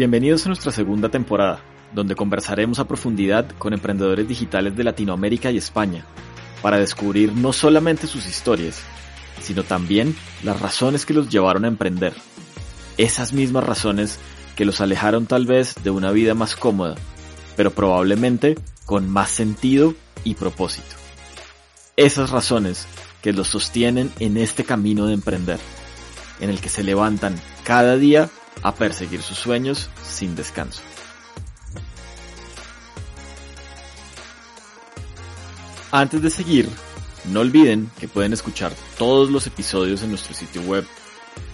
Bienvenidos a nuestra segunda temporada, donde conversaremos a profundidad con emprendedores digitales de Latinoamérica y España, para descubrir no solamente sus historias, sino también las razones que los llevaron a emprender. Esas mismas razones que los alejaron tal vez de una vida más cómoda, pero probablemente con más sentido y propósito. Esas razones que los sostienen en este camino de emprender, en el que se levantan cada día a perseguir sus sueños sin descanso. Antes de seguir, no olviden que pueden escuchar todos los episodios en nuestro sitio web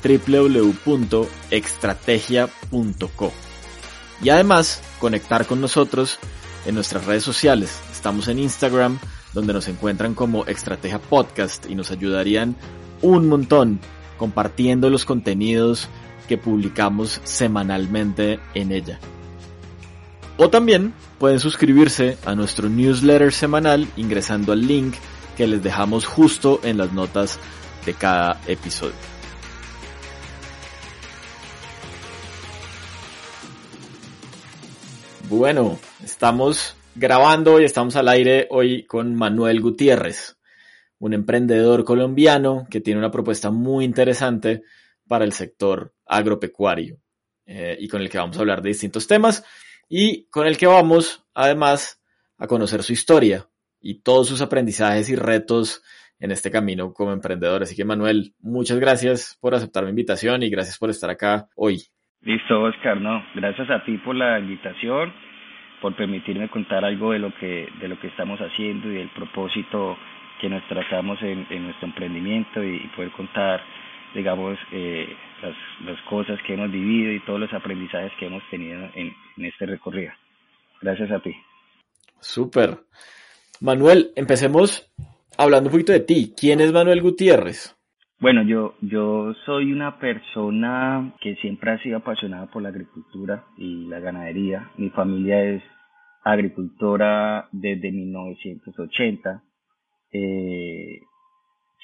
www.extrategia.co y además conectar con nosotros en nuestras redes sociales. Estamos en Instagram, donde nos encuentran como Estrategia Podcast y nos ayudarían un montón compartiendo los contenidos que publicamos semanalmente en ella. O también pueden suscribirse a nuestro newsletter semanal ingresando al link que les dejamos justo en las notas de cada episodio. Bueno, estamos grabando y estamos al aire hoy con Manuel Gutiérrez, un emprendedor colombiano que tiene una propuesta muy interesante para el sector agropecuario eh, y con el que vamos a hablar de distintos temas y con el que vamos además a conocer su historia y todos sus aprendizajes y retos en este camino como emprendedor. Así que Manuel, muchas gracias por aceptar mi invitación y gracias por estar acá hoy. Listo, Oscar, no, gracias a ti por la invitación, por permitirme contar algo de lo que, de lo que estamos haciendo y del propósito que nos trazamos en, nuestro emprendimiento y poder contar digamos, eh, las, las, cosas que hemos vivido y todos los aprendizajes que hemos tenido en, en este recorrido. Gracias a ti. Súper. Manuel, empecemos hablando un poquito de ti. ¿Quién es Manuel Gutiérrez? Bueno, yo, yo soy una persona que siempre ha sido apasionada por la agricultura y la ganadería. Mi familia es agricultora desde 1980. Eh,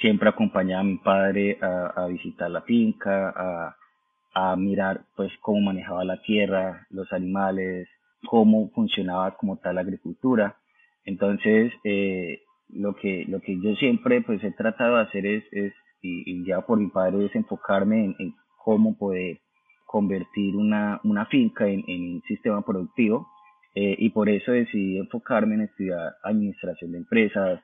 siempre acompañaba a mi padre a, visitar la finca, a, mirar pues cómo manejaba la tierra, los animales, cómo funcionaba como tal la agricultura. Entonces, eh, lo que lo que yo siempre pues he tratado de hacer es, es y, ya por mi padre es enfocarme en, cómo poder convertir una, una finca en, en un sistema productivo eh, y por eso decidí enfocarme en estudiar administración de empresas,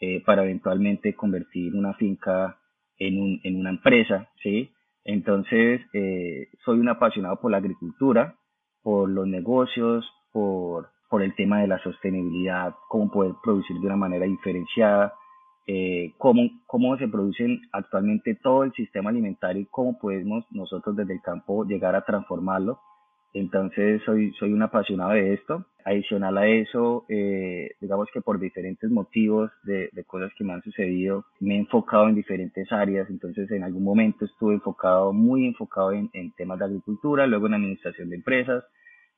eh, para eventualmente convertir una finca en, en una empresa, ¿sí? Entonces, eh, soy un apasionado por la agricultura, por los negocios, por, por el tema de la sostenibilidad, cómo poder producir de una manera diferenciada, eh, cómo, cómo se producen actualmente todo el sistema alimentario y cómo podemos nosotros desde el campo llegar a transformarlo entonces soy, soy un apasionado de esto. Adicional a eso, eh, digamos que por diferentes motivos de, de, cosas que me han sucedido, me he enfocado en diferentes áreas. Entonces en algún momento estuve enfocado, muy enfocado en, en temas de agricultura, luego en administración de empresas,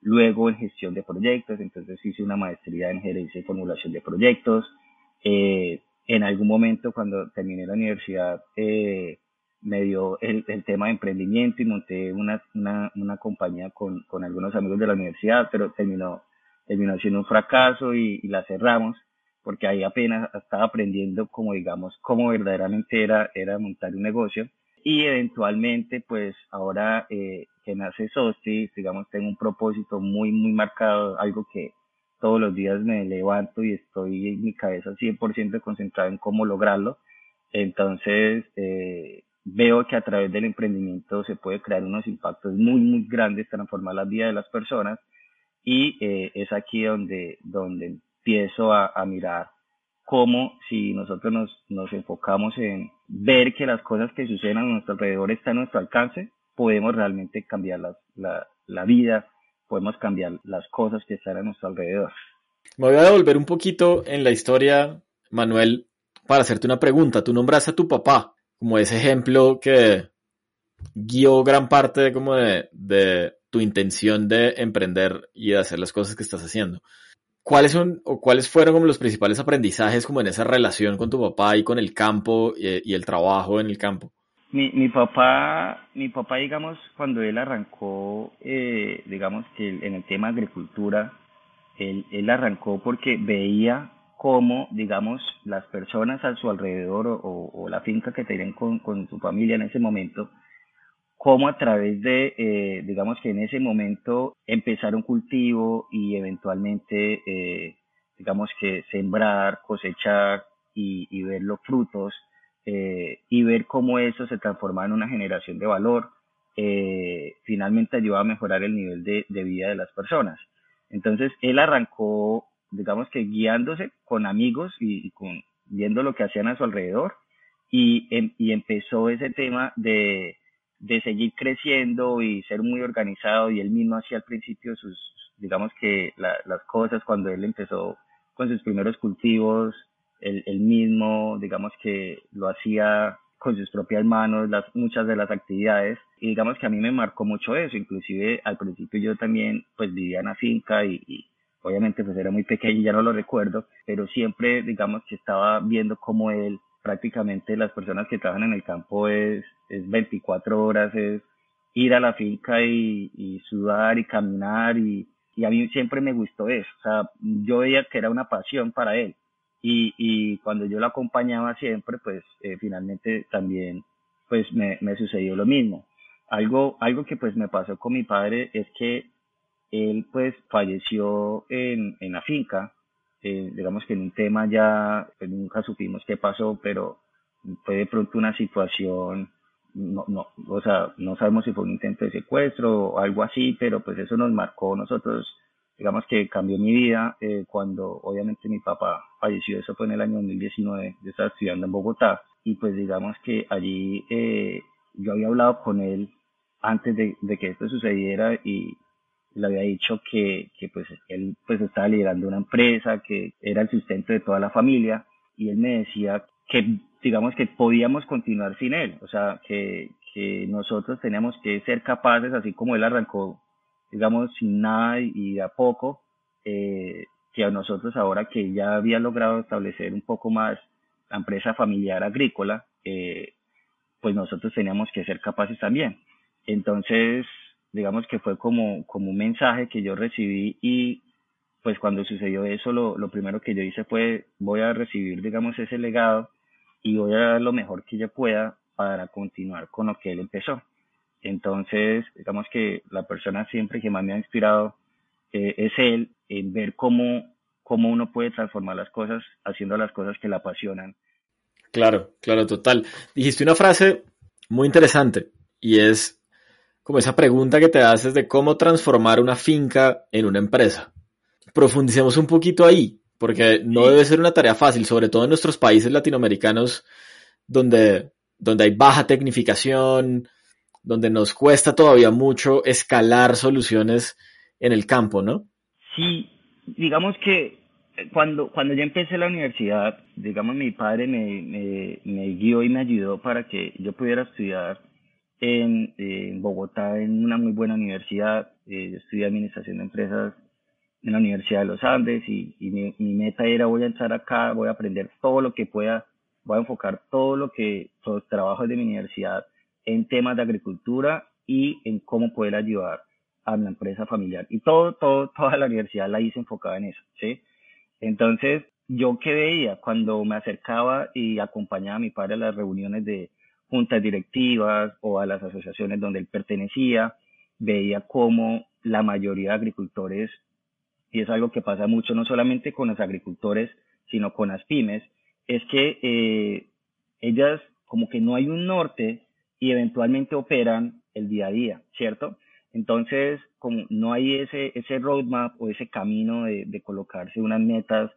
luego en gestión de proyectos. Entonces hice una maestría en gerencia y formulación de proyectos. Eh, en algún momento cuando terminé la universidad, eh, me dio el, el, tema de emprendimiento y monté una, una, una compañía con, con, algunos amigos de la universidad, pero terminó, terminó siendo un fracaso y, y, la cerramos porque ahí apenas estaba aprendiendo como digamos cómo verdaderamente era, era montar un negocio y eventualmente pues ahora eh, que nace Sosti, digamos tengo un propósito muy muy marcado, algo que todos los días me levanto y estoy en mi cabeza 100% concentrado en cómo lograrlo. Entonces, eh, veo que a través del emprendimiento se puede crear unos impactos muy, muy grandes, transformar la vida de las personas y eh, es aquí donde, donde empiezo a, mirar cómo si nosotros nos, nos enfocamos en ver que las cosas que suceden a nuestro alrededor están a nuestro alcance, podemos realmente cambiar la, la, la vida, podemos cambiar las cosas que están a nuestro alrededor. Me voy a devolver un poquito en la historia, Manuel, para hacerte una pregunta. Tú nombraste a tu papá como ese ejemplo que guió gran parte de, como de, de tu intención de emprender y de hacer las cosas que estás haciendo. ¿Cuáles son o cuáles fueron como los principales aprendizajes como en esa relación con tu papá y con el campo y, y el trabajo en el campo? Mi, mi papá, mi papá, digamos, cuando él arrancó, eh, digamos que en el tema agricultura, él, él arrancó porque veía cómo, digamos, las personas a su alrededor o, la finca que tenían con, su familia en ese momento, cómo a través de, eh, digamos que en ese momento empezar un cultivo y eventualmente, eh, digamos que sembrar, cosechar y, ver los frutos eh, y ver cómo eso se transforma en una generación de valor, finalmente ayuda a mejorar el nivel de, de, vida de las personas. Entonces, él arrancó, digamos que guiándose con amigos y, con, viendo lo que hacían a su alrededor. Y, em, y empezó ese tema de, de seguir creciendo y ser muy organizado. Y él mismo hacía al principio sus, digamos que la, las cosas cuando él empezó con sus primeros cultivos, el, mismo, digamos que lo hacía con sus propias manos, las, muchas de las actividades, y digamos que a mí me marcó mucho eso, inclusive al principio yo también pues vivía en la finca y obviamente pues era muy pequeño ya no lo recuerdo, pero siempre digamos que estaba viendo cómo él prácticamente las personas que trabajan en el campo es, es 24 horas, es ir a la finca y, y sudar y caminar y, y a mí siempre me gustó eso, o sea, yo veía que era una pasión para él y, y cuando yo lo acompañaba siempre, pues eh, finalmente también pues me, me sucedió lo mismo. Algo, algo que pues me pasó con mi padre es que él pues falleció en, en la finca, eh, digamos que en un tema ya nunca supimos qué pasó, pero fue de pronto una situación, no, no, o sea, no sabemos si fue un intento de secuestro o algo así, pero pues eso nos marcó nosotros. Digamos que cambió mi vida eh, cuando obviamente mi papá falleció, eso fue en el año 2019, yo estaba estudiando en Bogotá y pues digamos que allí eh, yo había hablado con él antes de, de, que esto sucediera y le había dicho que, que pues él pues estaba liderando una empresa, que era el sustento de toda la familia y él me decía que digamos que podíamos continuar sin él, o sea, que, que nosotros teníamos que ser capaces, así como él arrancó digamos, sin nada y a poco, eh, que a nosotros ahora que ya había logrado establecer un poco más la empresa familiar agrícola, eh, pues nosotros teníamos que ser capaces también. Entonces, digamos que fue como, como un mensaje que yo recibí y pues cuando sucedió eso, lo, lo primero que yo hice fue, voy a recibir, digamos, ese legado y voy a dar lo mejor que yo pueda para continuar con lo que él empezó. Entonces, digamos que la persona siempre que más me ha inspirado eh, es él, en ver cómo, cómo uno puede transformar las cosas haciendo las cosas que le apasionan. Claro, claro, total. Dijiste una frase muy interesante y es como esa pregunta que te haces de cómo transformar una finca en una empresa. Profundicemos un poquito ahí, porque no debe ser una tarea fácil, sobre todo en nuestros países latinoamericanos donde, donde hay baja tecnificación, donde nos cuesta todavía mucho escalar soluciones en el campo, ¿no? Sí, digamos que cuando, cuando yo empecé la universidad, digamos, mi padre me, me, me guió y me ayudó para que yo pudiera estudiar en, Bogotá en una muy buena universidad. Eh, estudié Administración de Empresas en la Universidad de los Andes y, y mi, meta era voy a entrar acá, voy a aprender todo lo que pueda, voy a enfocar todo lo que, los trabajos de mi universidad en temas de agricultura y en cómo poder ayudar a la empresa familiar. Y todo, todo, toda la universidad la hice enfocada en eso, ¿sí? Entonces, yo qué veía cuando me acercaba y acompañaba a mi padre a las reuniones de juntas directivas o a las asociaciones donde él pertenecía, veía cómo la mayoría de agricultores, y es algo que pasa mucho no solamente con los agricultores, sino con las pymes, es que eh, ellas como que no hay un norte y eventualmente operan el día a día, ¿cierto? Entonces, como no hay ese, ese roadmap o ese camino de, de colocarse unas metas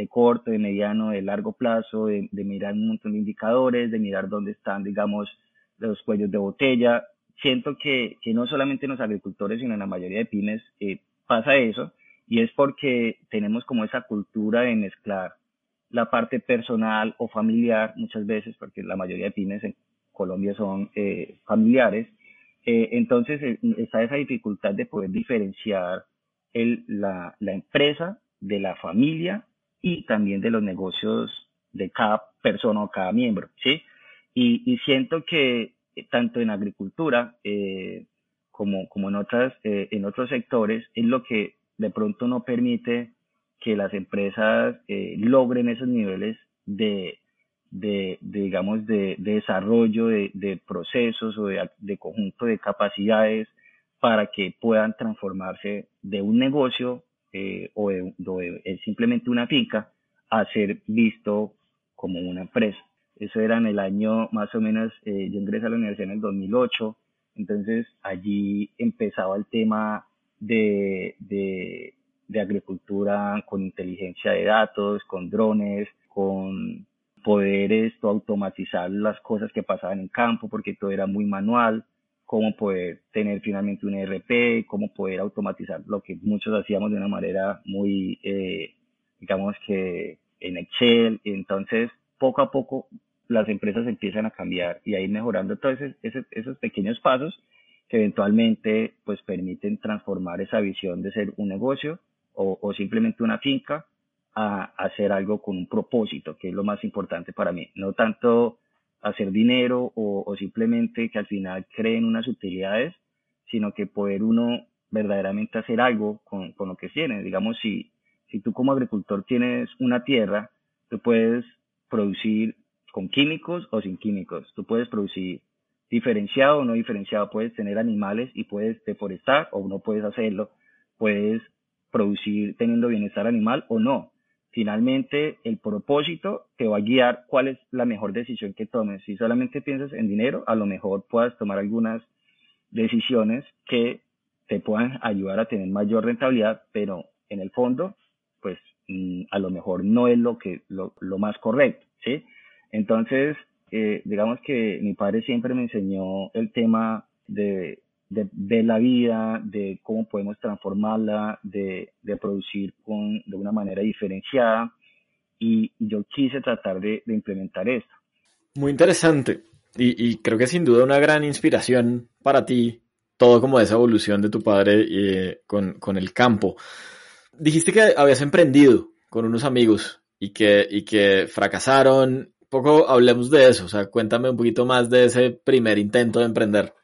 de corto, de mediano, de largo plazo, de, de, mirar un montón de indicadores, de mirar dónde están, digamos, los cuellos de botella. Siento que, que no solamente en los agricultores, sino en la mayoría de pymes eh, pasa eso, y es porque tenemos como esa cultura de mezclar la parte personal o familiar muchas veces, porque la mayoría de pymes Colombia son eh, familiares. Eh, entonces eh, está esa dificultad de poder diferenciar el, la, la empresa de la familia y también de los negocios de cada persona o cada miembro, ¿sí? Y, y siento que tanto en agricultura eh, como, como en, otras, eh, en otros sectores, es lo que de pronto no permite que las empresas eh, logren esos niveles de, de, digamos, de, desarrollo de, procesos o de, conjunto de capacidades para que puedan transformarse de un negocio o, de, simplemente una finca a ser visto como una empresa. Eso era en el año más o menos, eh, yo ingresé a la universidad en el 2008, entonces allí empezaba el tema de, de, de agricultura con inteligencia de datos, con drones, con poder esto automatizar las cosas que pasaban en campo porque todo era muy manual, cómo poder tener finalmente un ERP, cómo poder automatizar lo que muchos hacíamos de una manera muy, eh, digamos que en Excel. Entonces, poco a poco las empresas empiezan a cambiar y a ir mejorando todos esos, esos pequeños pasos que eventualmente pues permiten transformar esa visión de ser un negocio o, o simplemente una finca a, hacer algo con un propósito, que es lo más importante para mí. No tanto hacer dinero o, simplemente que al final creen unas utilidades, sino que poder uno verdaderamente hacer algo con, con lo que tiene. Digamos, si, si tú como agricultor tienes una tierra, tú puedes producir con químicos o sin químicos. Tú puedes producir diferenciado o no diferenciado, puedes tener animales y puedes deforestar o no puedes hacerlo, puedes producir teniendo bienestar animal o no. Finalmente, el propósito te va a guiar cuál es la mejor decisión que tomes. Si solamente piensas en dinero, a lo mejor puedas tomar algunas decisiones que te puedan ayudar a tener mayor rentabilidad, pero en el fondo, pues mm, a lo mejor no es lo que lo, lo más correcto, ¿sí? Entonces, eh, digamos que mi padre siempre me enseñó el tema de, de, la vida, de cómo podemos transformarla, de, producir con, de una manera diferenciada y yo quise tratar de, implementar esto. Muy interesante y, creo que sin duda una gran inspiración para ti, todo como esa evolución de tu padre eh, con, con el campo. Dijiste que habías emprendido con unos amigos y que, y que fracasaron poco hablemos de eso, o sea, cuéntame un poquito más de ese primer intento de emprender.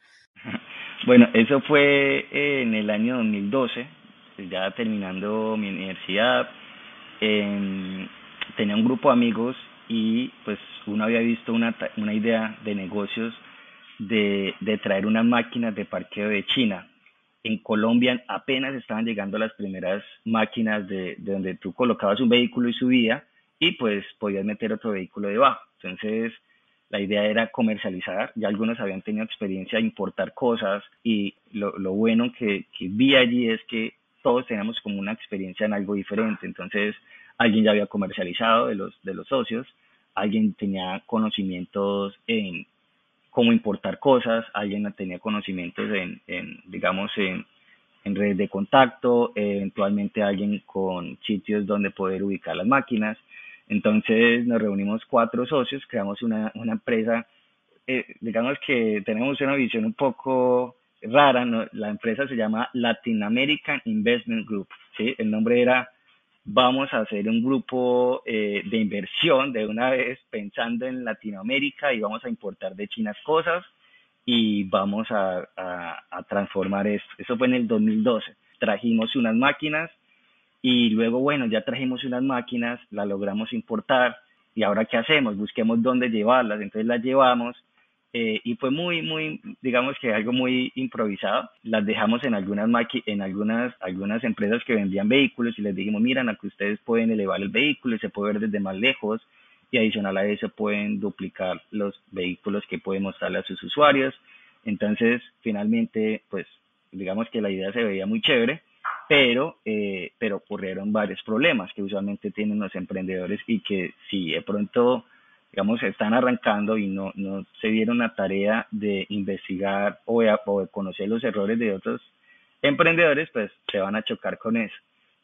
Bueno, eso fue en el año 2012, ya terminando mi universidad. tenía un grupo de amigos y pues uno había visto una, idea de negocios de, traer unas máquinas de parqueo de China. En Colombia apenas estaban llegando las primeras máquinas de, de donde tú colocabas un vehículo y subía y pues podías meter otro vehículo debajo. Entonces, la idea era comercializar, ya algunos habían tenido experiencia de importar cosas y lo, bueno que, vi allí es que todos teníamos como una experiencia en algo diferente. Entonces, alguien ya había comercializado de los, de los socios, alguien tenía conocimientos en cómo importar cosas, alguien tenía conocimientos en, en digamos, en, en redes de contacto, eventualmente alguien con sitios donde poder ubicar las máquinas. Entonces nos reunimos cuatro socios, creamos una, una empresa, eh, digamos que tenemos una visión un poco rara, la empresa se llama Latin American Investment Group, ¿sí? el nombre era vamos a hacer un grupo eh, de inversión de una vez pensando en Latinoamérica y vamos a importar de China cosas y vamos a, a, a transformar esto. Eso fue en el 2012. Trajimos unas máquinas y luego, bueno, ya trajimos unas máquinas, las logramos importar y ahora qué hacemos, busquemos dónde llevarlas, entonces las llevamos eh, y fue muy, muy, digamos que algo muy improvisado. Las dejamos en algunas en algunas, algunas empresas que vendían vehículos y les dijimos, miren, aquí ustedes pueden elevar el vehículo se puede ver desde más lejos y adicional a eso pueden duplicar los vehículos que pueden mostrarle a sus usuarios. Entonces, finalmente, pues, digamos que la idea se veía muy chévere pero, eh, pero ocurrieron varios problemas que usualmente tienen los emprendedores y que si de pronto, digamos, están arrancando y no, no se dieron la tarea de investigar o de, conocer los errores de otros emprendedores, pues se van a chocar con eso.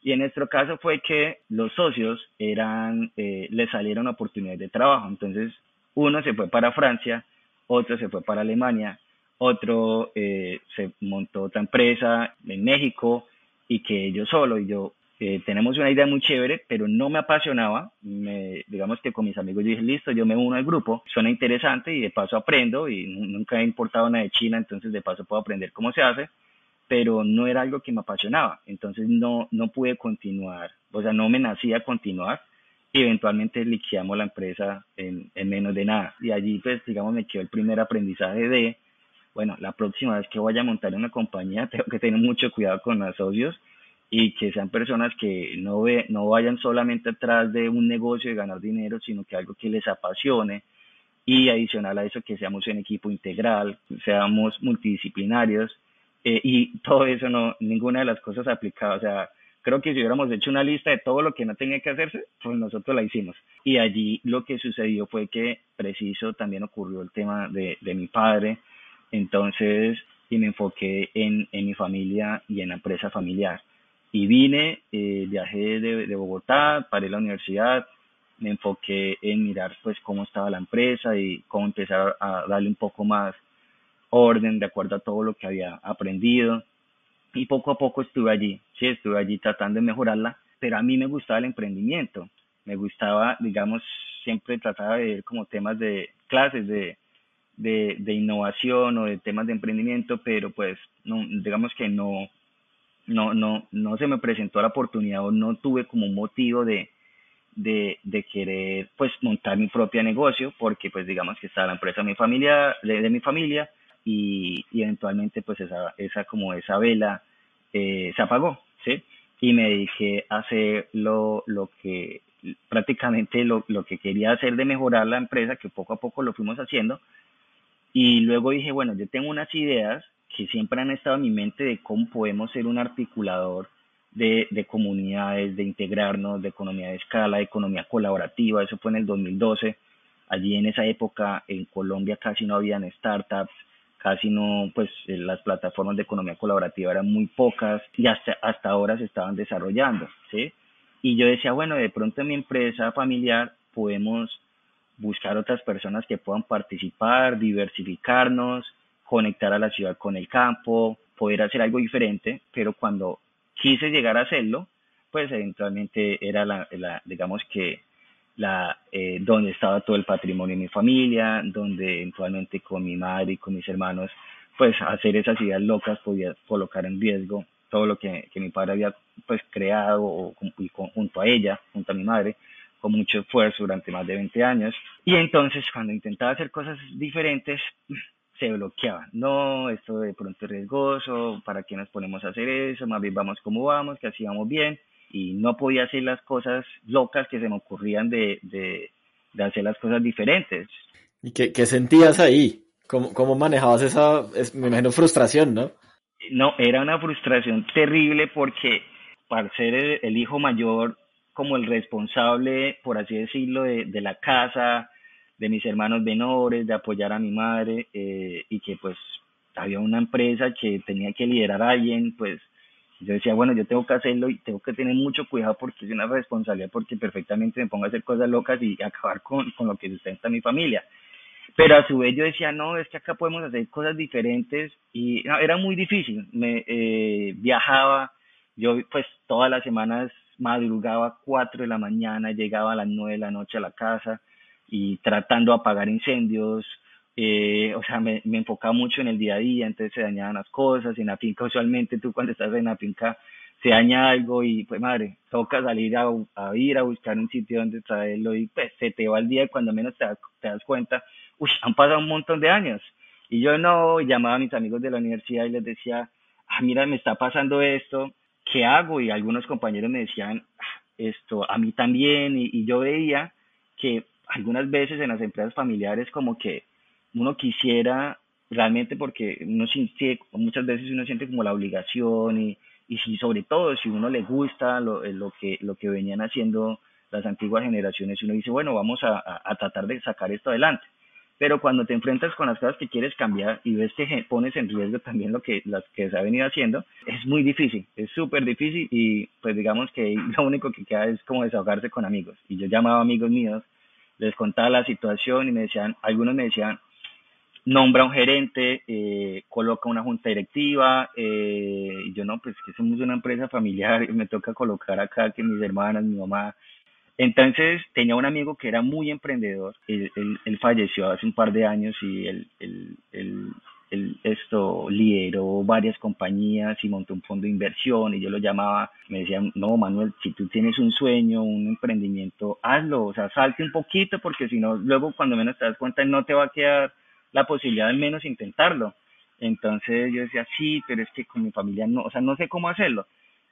Y en nuestro caso fue que los socios eran, eh, salieron oportunidades de trabajo. Entonces, uno se fue para Francia, otro se fue para Alemania, otro eh, se montó otra empresa en México, y que yo solo, y yo eh, tenemos una idea muy chévere, pero no me apasionaba. Me, digamos que con mis amigos dije, listo, yo me uno al grupo, suena interesante y de paso aprendo y nunca he importado nada de China, entonces de paso puedo aprender cómo se hace, pero no era algo que me apasionaba, entonces no, no pude continuar, o sea, no me nacía continuar y eventualmente liquidamos la empresa en, en menos de nada. Y allí, pues, digamos, me quedó el primer aprendizaje de, bueno, la próxima vez que vaya a montar una compañía, tengo que tener mucho cuidado con los socios y que sean personas que no, ve, no vayan solamente atrás de un negocio de ganar dinero, sino que algo que les apasione y adicional a eso que seamos un equipo integral, seamos multidisciplinarios eh, y todo eso no, ninguna de las cosas aplicaba, o sea, creo que si hubiéramos hecho una lista de todo lo que no tenía que hacerse, pues nosotros la hicimos. Y allí lo que sucedió fue que preciso también ocurrió el tema de, de mi padre, entonces, y me enfoqué en, en mi familia y en la empresa familiar. Y vine, eh, viajé de, de, Bogotá, paré la universidad, me enfoqué en mirar pues cómo estaba la empresa y cómo empezar a darle un poco más orden de acuerdo a todo lo que había aprendido. Y poco a poco estuve allí, sí, estuve allí tratando de mejorarla, pero a mí me gustaba el emprendimiento, me gustaba, digamos, siempre trataba de ver como temas de clases de, de, innovación o de temas de emprendimiento, pero pues no, digamos que no, no, no, no se me presentó la oportunidad o no tuve como un motivo de, de, querer pues montar mi propio negocio porque pues digamos que estaba la empresa de mi familia, de, mi familia y, y, eventualmente pues esa, esa como esa vela eh, se apagó, ¿sí? Y me dediqué a hacer lo, lo que prácticamente lo, lo que quería hacer de mejorar la empresa, que poco a poco lo fuimos haciendo. Y luego dije, bueno, yo tengo unas ideas que siempre han estado en mi mente de cómo podemos ser un articulador de, de, comunidades, de integrarnos, de economía de escala, de economía colaborativa. Eso fue en el 2012. Allí en esa época en Colombia casi no habían startups, casi no, pues eh, las plataformas de economía colaborativa eran muy pocas y hasta, hasta ahora se estaban desarrollando, ¿sí? Y yo decía, bueno, de pronto en mi empresa familiar podemos buscar otras personas que puedan participar, diversificarnos, conectar a la ciudad con el campo, poder hacer algo diferente, pero cuando quise llegar a hacerlo, pues eventualmente era la, la digamos que la eh, donde estaba todo el patrimonio de mi familia, donde eventualmente con mi madre y con mis hermanos, pues hacer esas ideas locas podía colocar en riesgo todo lo que, que mi padre había pues creado o, y junto a ella, junto a mi madre, con mucho esfuerzo durante más de 20 años. Y entonces cuando intentaba hacer cosas diferentes, se bloqueaba. No, esto de pronto es riesgoso, ¿para qué nos ponemos a hacer eso? Más bien vamos como vamos, que así vamos bien. Y no podía hacer las cosas locas que se me ocurrían de, de, de hacer las cosas diferentes. ¿Y qué, qué sentías ahí? ¿Cómo, ¿Cómo, manejabas esa, me imagino, frustración, no? No, era una frustración terrible porque para ser el, el hijo mayor, como el responsable, por así decirlo, de, la casa, de mis hermanos menores, de apoyar a mi madre eh, y que pues había una empresa que tenía que liderar a alguien, pues yo decía, bueno, yo tengo que hacerlo y tengo que tener mucho cuidado porque es una responsabilidad porque perfectamente me pongo a hacer cosas locas y acabar con, con lo que sustenta mi familia. Pero a su vez yo decía, no, es que acá podemos hacer cosas diferentes y no, era muy difícil. Me eh, viajaba, yo pues todas las semanas madrugaba a 4 de la mañana, llegaba a las 9 de la noche a la casa, y tratando de apagar incendios, eh, o sea, me, me, enfocaba mucho en el día a día, entonces se dañaban las cosas, en la finca usualmente tú cuando estás en la finca se daña algo y pues madre, toca salir a, a ir a buscar un sitio donde traerlo y pues se te va el día y cuando menos te, te das cuenta, uy, han pasado un montón de años. Y yo no llamaba a mis amigos de la universidad y les decía, ah, mira, me está pasando esto, ¿qué hago? Y algunos compañeros me decían, ah, esto, a mí también, y, yo veía que algunas veces en las empresas familiares como que uno quisiera realmente porque uno siente, muchas veces uno siente como la obligación y, y si sobre todo si uno le gusta lo, eh, lo, que, lo que venían haciendo las antiguas generaciones, uno dice, bueno, vamos a, a, tratar de sacar esto adelante. Pero cuando te enfrentas con las cosas que quieres cambiar y ves que pones en riesgo también lo que, las que se ha venido haciendo, es muy difícil, es súper difícil y pues digamos que lo único que queda es como desahogarse con amigos. Y yo llamaba a amigos míos les contaba la situación y me decían, algunos me decían, nombra un gerente, eh, coloca una junta directiva, eh, Y yo no, pues que somos una empresa familiar, y me toca colocar acá que mis hermanas, mi mamá. Entonces tenía un amigo que era muy emprendedor, él, él, falleció hace un par de años y él, esto lideró varias compañías y montó un fondo de inversión y yo lo llamaba, me decían, no Manuel, si tú tienes un sueño, un emprendimiento, hazlo, o sea, salte un poquito porque si no, luego cuando menos te das cuenta no te va a quedar la posibilidad al menos intentarlo. Entonces yo decía, sí, pero es que con mi familia no, o sea, no sé cómo hacerlo.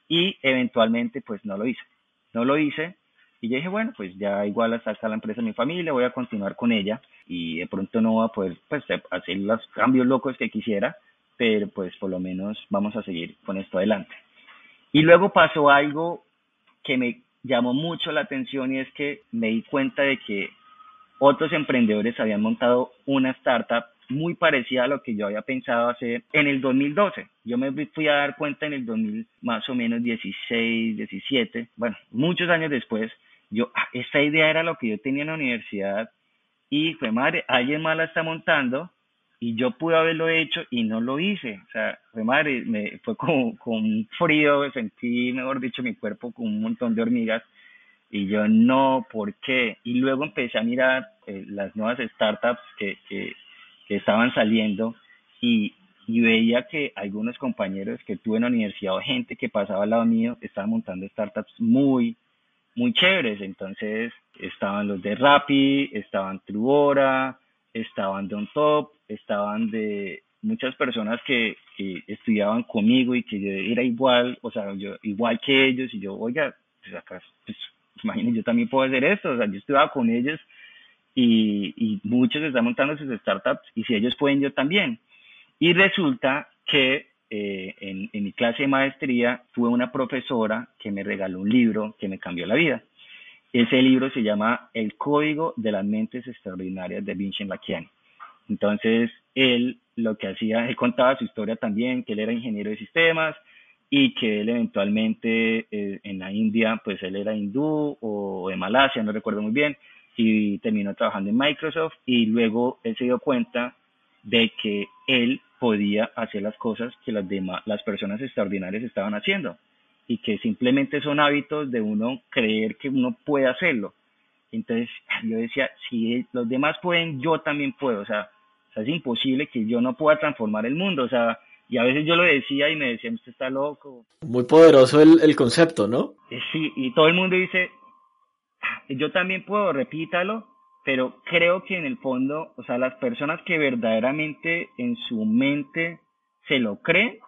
Y eventualmente pues no lo hice. No lo hice y yo dije, bueno, pues ya igual hasta acá la empresa de mi familia, voy a continuar con ella y de pronto no voy a poder pues, hacer los cambios locos que quisiera, pero pues por lo menos vamos a seguir con esto adelante. Y luego pasó algo que me llamó mucho la atención y es que me di cuenta de que otros emprendedores habían montado una startup muy parecida a lo que yo había pensado hacer en el 2012. Yo me fui a dar cuenta en el 2000, más o menos 16, 17, bueno, muchos años después, yo, ah, esta idea era lo que yo tenía en la universidad y fue madre, alguien más la está montando y yo pude haberlo hecho y no lo hice. O sea, fue madre, me, fue con, con frío, sentí, mejor dicho, mi cuerpo con un montón de hormigas y yo no, ¿por qué? Y luego empecé a mirar eh, las nuevas startups que, que, que estaban saliendo y, y, veía que algunos compañeros que tuve en la universidad o gente que pasaba al lado mío estaban montando startups muy, muy chéveres. Entonces estaban los de Rappi, estaban Truora, estaban de On Top, estaban de muchas personas que, que estudiaban conmigo y que yo era igual, o sea, yo igual que ellos y yo, oiga, pues acá, pues imagínense, yo también puedo hacer esto, o sea, yo estuve con ellos y, y muchos están montando sus startups y si ellos pueden, yo también. Y resulta que eh, en, en, mi clase de maestría tuve una profesora que me regaló un libro que me cambió la vida. Ese libro se llama El Código de las Mentes Extraordinarias de Vincent Lakiani. Entonces, él lo que hacía, él contaba su historia también, que él era ingeniero de sistemas, y que él eventualmente eh, en la India, pues él era hindú o de Malasia, no recuerdo muy bien, y terminó trabajando en Microsoft y luego él se dio cuenta de que él podía hacer las cosas que las demás, las personas extraordinarias estaban haciendo y que simplemente son hábitos de uno creer que uno puede hacerlo. Entonces yo decía, si los demás pueden, yo también puedo, o sea, es imposible que yo no pueda transformar el mundo, o sea, y a veces yo lo decía y me decían, usted está loco. Muy poderoso el, el concepto, ¿no? Eh, sí, y todo el mundo dice, ah, yo también puedo, repítalo, pero creo que en el fondo, o sea, las personas que verdaderamente en su mente se lo creen,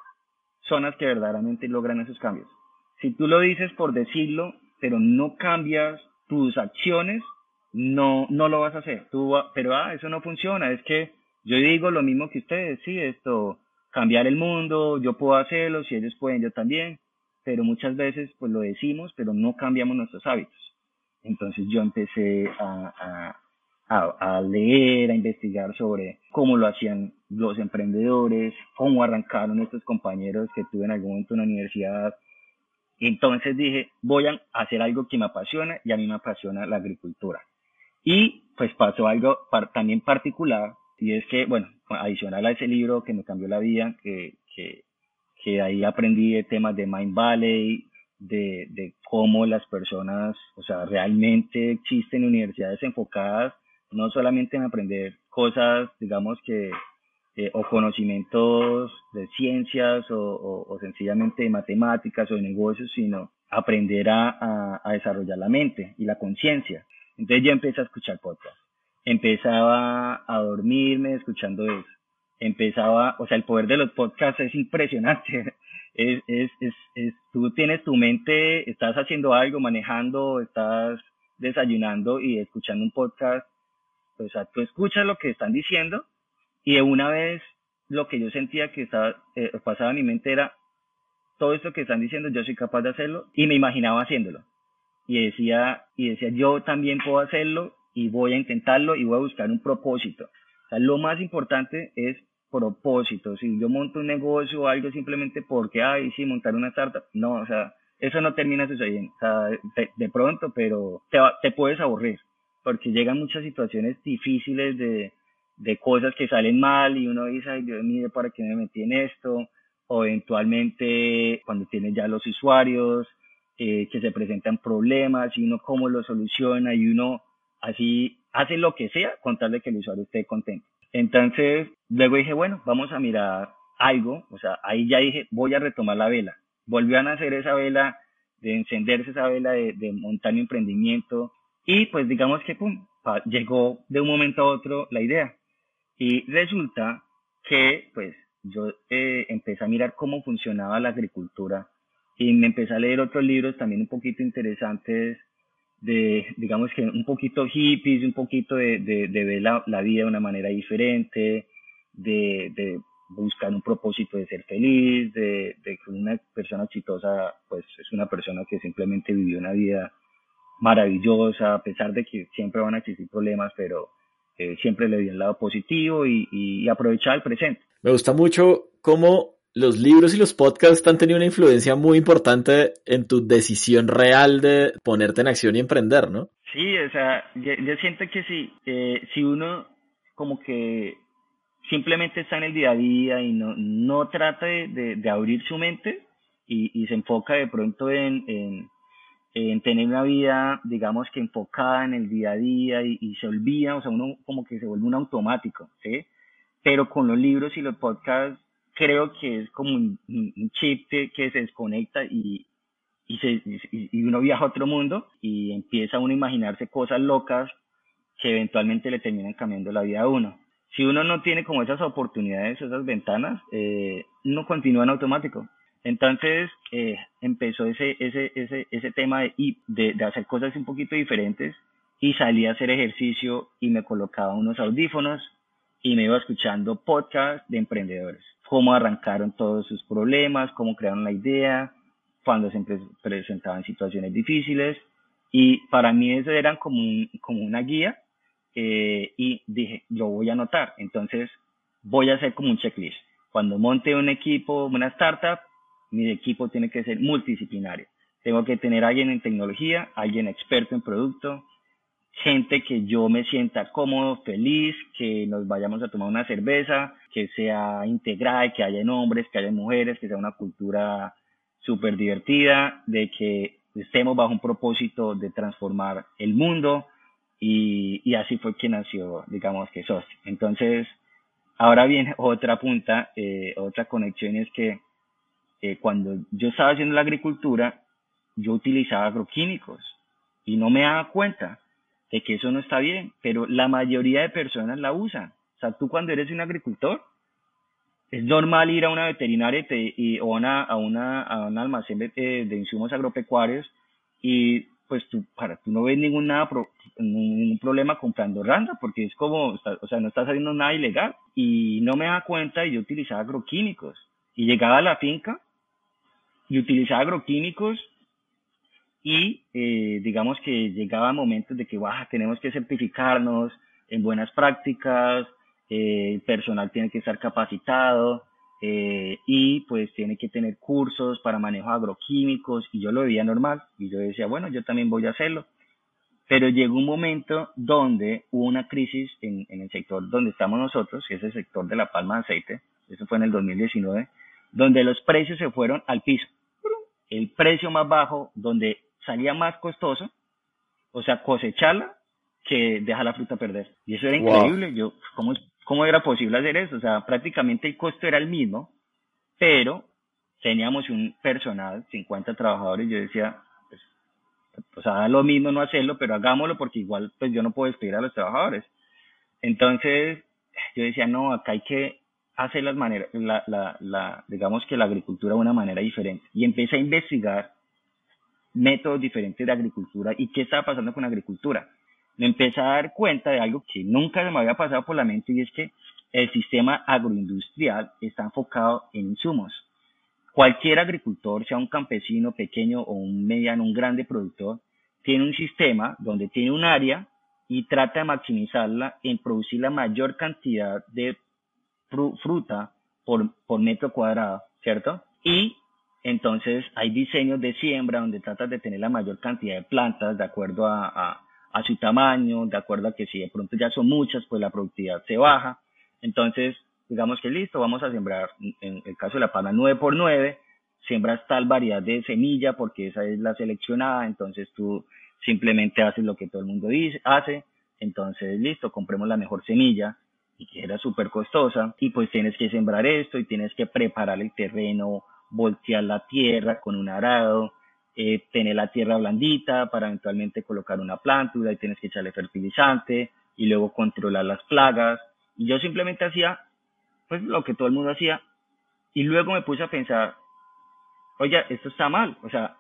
son las que verdaderamente logran esos cambios. Si tú lo dices por decirlo, pero no cambias tus acciones, no, no lo vas a hacer. Tú, pero ah, eso no funciona, es que yo digo lo mismo que ustedes, sí, esto, cambiar el mundo, yo puedo hacerlo, si ellos pueden, yo también, pero muchas veces pues lo decimos, pero no cambiamos nuestros hábitos. Entonces yo empecé a, a, a, leer, a investigar sobre cómo lo hacían los emprendedores, cómo arrancaron estos compañeros que tuve en algún momento en la universidad. Entonces dije, voy a hacer algo que me apasiona y a mí me apasiona la agricultura. Y pues pasó algo también particular y es que, bueno, adicional a ese libro que me cambió la vida, que, que, que ahí aprendí de temas de Mind Valley, de, de cómo las personas, o sea, realmente existen universidades enfocadas no solamente en aprender cosas, digamos que, eh, o conocimientos de ciencias o, sencillamente de matemáticas o de negocios, sino aprender a, desarrollar la mente y la conciencia. Entonces yo empecé a escuchar podcasts empezaba a dormirme escuchando eso. Empezaba, o sea, el poder de los podcasts es impresionante. Es, es, es, es, tú tienes tu mente, estás haciendo algo, manejando, estás desayunando y escuchando un podcast. O sea, tú escuchas lo que están diciendo y de una vez lo que yo sentía que estaba, eh, pasaba en mi mente era, todo esto que están diciendo, yo soy capaz de hacerlo y me imaginaba haciéndolo. Y decía, y decía, yo también puedo hacerlo y voy a intentarlo y voy a buscar un propósito. O sea, lo más importante es propósito. Si yo monto un negocio o algo simplemente porque, ay, sí, montar una startup, no, o sea, eso no termina sucediendo. O sea, de, pronto, pero te, te puedes aburrir porque llegan muchas situaciones difíciles de, de cosas que salen mal y uno dice, ay, Dios mío, ¿para qué me metí en esto? o eventualmente cuando tiene ya los usuarios, eh, que se presentan problemas y uno cómo lo soluciona y uno así hace lo que sea con tal de que el usuario esté contento. Entonces, luego dije, bueno, vamos a mirar algo, o sea, ahí ya dije, voy a retomar la vela. Volvió a nacer esa vela, de encenderse esa vela de, de montar mi emprendimiento y pues digamos que, pum, llegó de un momento a otro la idea. Y resulta que, pues, yo eh, empecé a mirar cómo funcionaba la agricultura y me empecé a leer otros libros también un poquito interesantes de, digamos que un poquito hippies, un poquito de, de, ver la, la, vida de una manera diferente, de, de buscar un propósito de ser feliz, de, de que una persona exitosa, pues es una persona que simplemente vivió una vida maravillosa, a pesar de que siempre van a existir problemas, pero eh, siempre le dio el lado positivo y, y, y aprovechar el presente. Me gusta mucho cómo los libros y los podcasts han tenido una influencia muy importante en tu decisión real de ponerte en acción y emprender, ¿no? Sí, o sea, yo, yo siento que sí, eh, si uno como que simplemente está en el día a día y no, no trata de, de, de abrir su mente y, y, se enfoca de pronto en, en, en, tener una vida, digamos que enfocada en el día a día y, se olvida, o sea, uno como que se vuelve un automático, ¿sí? Pero con los libros y los podcasts creo que es como un, un chip que se desconecta y, y, se, y, uno viaja a otro mundo y empieza uno a imaginarse cosas locas que eventualmente le terminan cambiando la vida a uno. Si uno no tiene como esas oportunidades, esas ventanas, eh, uno continúa en automático. Entonces eh, empezó ese, ese, ese, ese tema de, de, de hacer cosas un poquito diferentes y salí a hacer ejercicio y me colocaba unos audífonos y me iba escuchando podcasts de emprendedores cómo arrancaron todos sus problemas, cómo crearon la idea, cuando se presentaban situaciones difíciles. Y para mí eso eran como, un, como una guía eh, y dije, yo voy a anotar, entonces voy a hacer como un checklist. Cuando monte un equipo, una startup, mi equipo tiene que ser multidisciplinario. Tengo que tener alguien en tecnología, alguien experto en producto, gente que yo me sienta cómodo, feliz, que nos vayamos a tomar una cerveza, que sea integrada, que haya hombres, que haya mujeres, que sea una cultura súper divertida, de que estemos bajo un propósito de transformar el mundo y, así fue que nació, digamos que SOS. Entonces, ahora viene otra punta, eh, otra conexión es que eh, cuando yo estaba haciendo la agricultura, yo utilizaba agroquímicos y no me daba cuenta de que eso no está bien, pero la mayoría de personas la usan. O sea, tú cuando eres un agricultor, es normal ir a una veterinaria o a, una, un almacén de, eh, de, insumos agropecuarios y pues tú, para, tú no ves ningún, ningún problema comprando randa, porque es como, o sea, no estás haciendo nada ilegal. Y no me da cuenta y yo utilizaba agroquímicos. Y llegaba a la finca y utilizaba agroquímicos y eh, digamos que llegaba momentos de que wow, tenemos que certificarnos en buenas prácticas, eh, el personal tiene que estar capacitado eh, y pues tiene que tener cursos para manejo agroquímicos y yo lo veía normal y yo decía, bueno, yo también voy a hacerlo. Pero llegó un momento donde hubo una crisis en, en el sector donde estamos nosotros, que es el sector de la palma de aceite, eso fue en el 2019, donde los precios se fueron al piso. El precio más bajo, donde salía más costoso, o sea, cosecharla que dejar la fruta perder. Y eso era increíble. Wow. Yo, ¿cómo, ¿cómo era posible hacer eso? O sea, prácticamente el costo era el mismo, pero teníamos un personal, 50 trabajadores, yo decía, pues, o sea, lo mismo no hacerlo, pero hagámoslo porque igual, pues yo no puedo despedir a los trabajadores. Entonces, yo decía, no, acá hay que hacer las maneras, la, la, digamos que la agricultura de una manera diferente. Y empecé a investigar métodos diferentes de agricultura y qué estaba pasando con la agricultura. Me empecé a dar cuenta de algo que nunca se me había pasado por la mente y es que el sistema agroindustrial está enfocado en insumos. Cualquier agricultor, sea un campesino pequeño o un mediano, un grande productor, tiene un sistema donde tiene un área y trata de maximizarla en producir la mayor cantidad de fruta por, por metro cuadrado, ¿cierto? Y entonces hay diseños de siembra donde tratas de tener la mayor cantidad de plantas de acuerdo a, a, su tamaño, de acuerdo a que si de pronto ya son muchas, pues la productividad se baja. Entonces digamos que listo, vamos a sembrar, en el caso de la pana 9 por 9 siembras tal variedad de semilla porque esa es la seleccionada, entonces tú simplemente haces lo que todo el mundo dice, hace, entonces listo, compremos la mejor semilla y que era súper costosa y pues tienes que sembrar esto y tienes que preparar el terreno, voltear la tierra con un arado, eh, tener la tierra blandita para eventualmente colocar una planta y tienes que echarle fertilizante y luego controlar las plagas. Y yo simplemente hacía pues lo que todo el mundo hacía y luego me puse a pensar oye, esto está mal, o sea,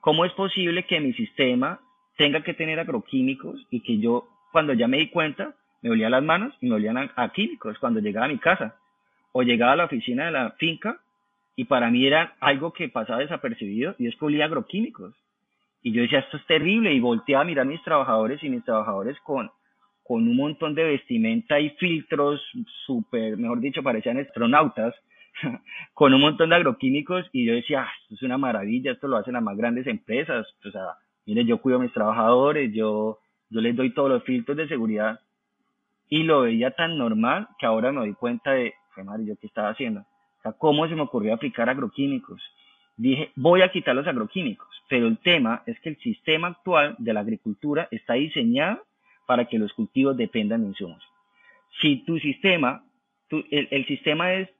¿cómo es posible que mi sistema tenga que tener agroquímicos y que yo, cuando ya me di cuenta, me olía las manos y me olían a, químicos cuando llegaba a mi casa. O llegaba a la oficina de la finca y para mí era algo que pasaba desapercibido y es que olía agroquímicos. Y yo decía, esto es terrible y volteaba a mirar a mis trabajadores y mis trabajadores con, con un montón de vestimenta y filtros súper, mejor dicho, parecían astronautas con un montón de agroquímicos y yo decía, ah, esto es una maravilla, esto lo hacen las más grandes empresas, o sea, mire, yo cuido a mis trabajadores, yo, yo les doy todos los filtros de seguridad y lo veía tan normal que ahora me doy cuenta de, madre, ¿yo qué estaba haciendo? O sea, ¿cómo se me ocurrió aplicar agroquímicos? Dije, voy a quitar los agroquímicos, pero el tema es que el sistema actual de la agricultura está diseñado para que los cultivos dependan de insumos. Si tu sistema, el, el sistema es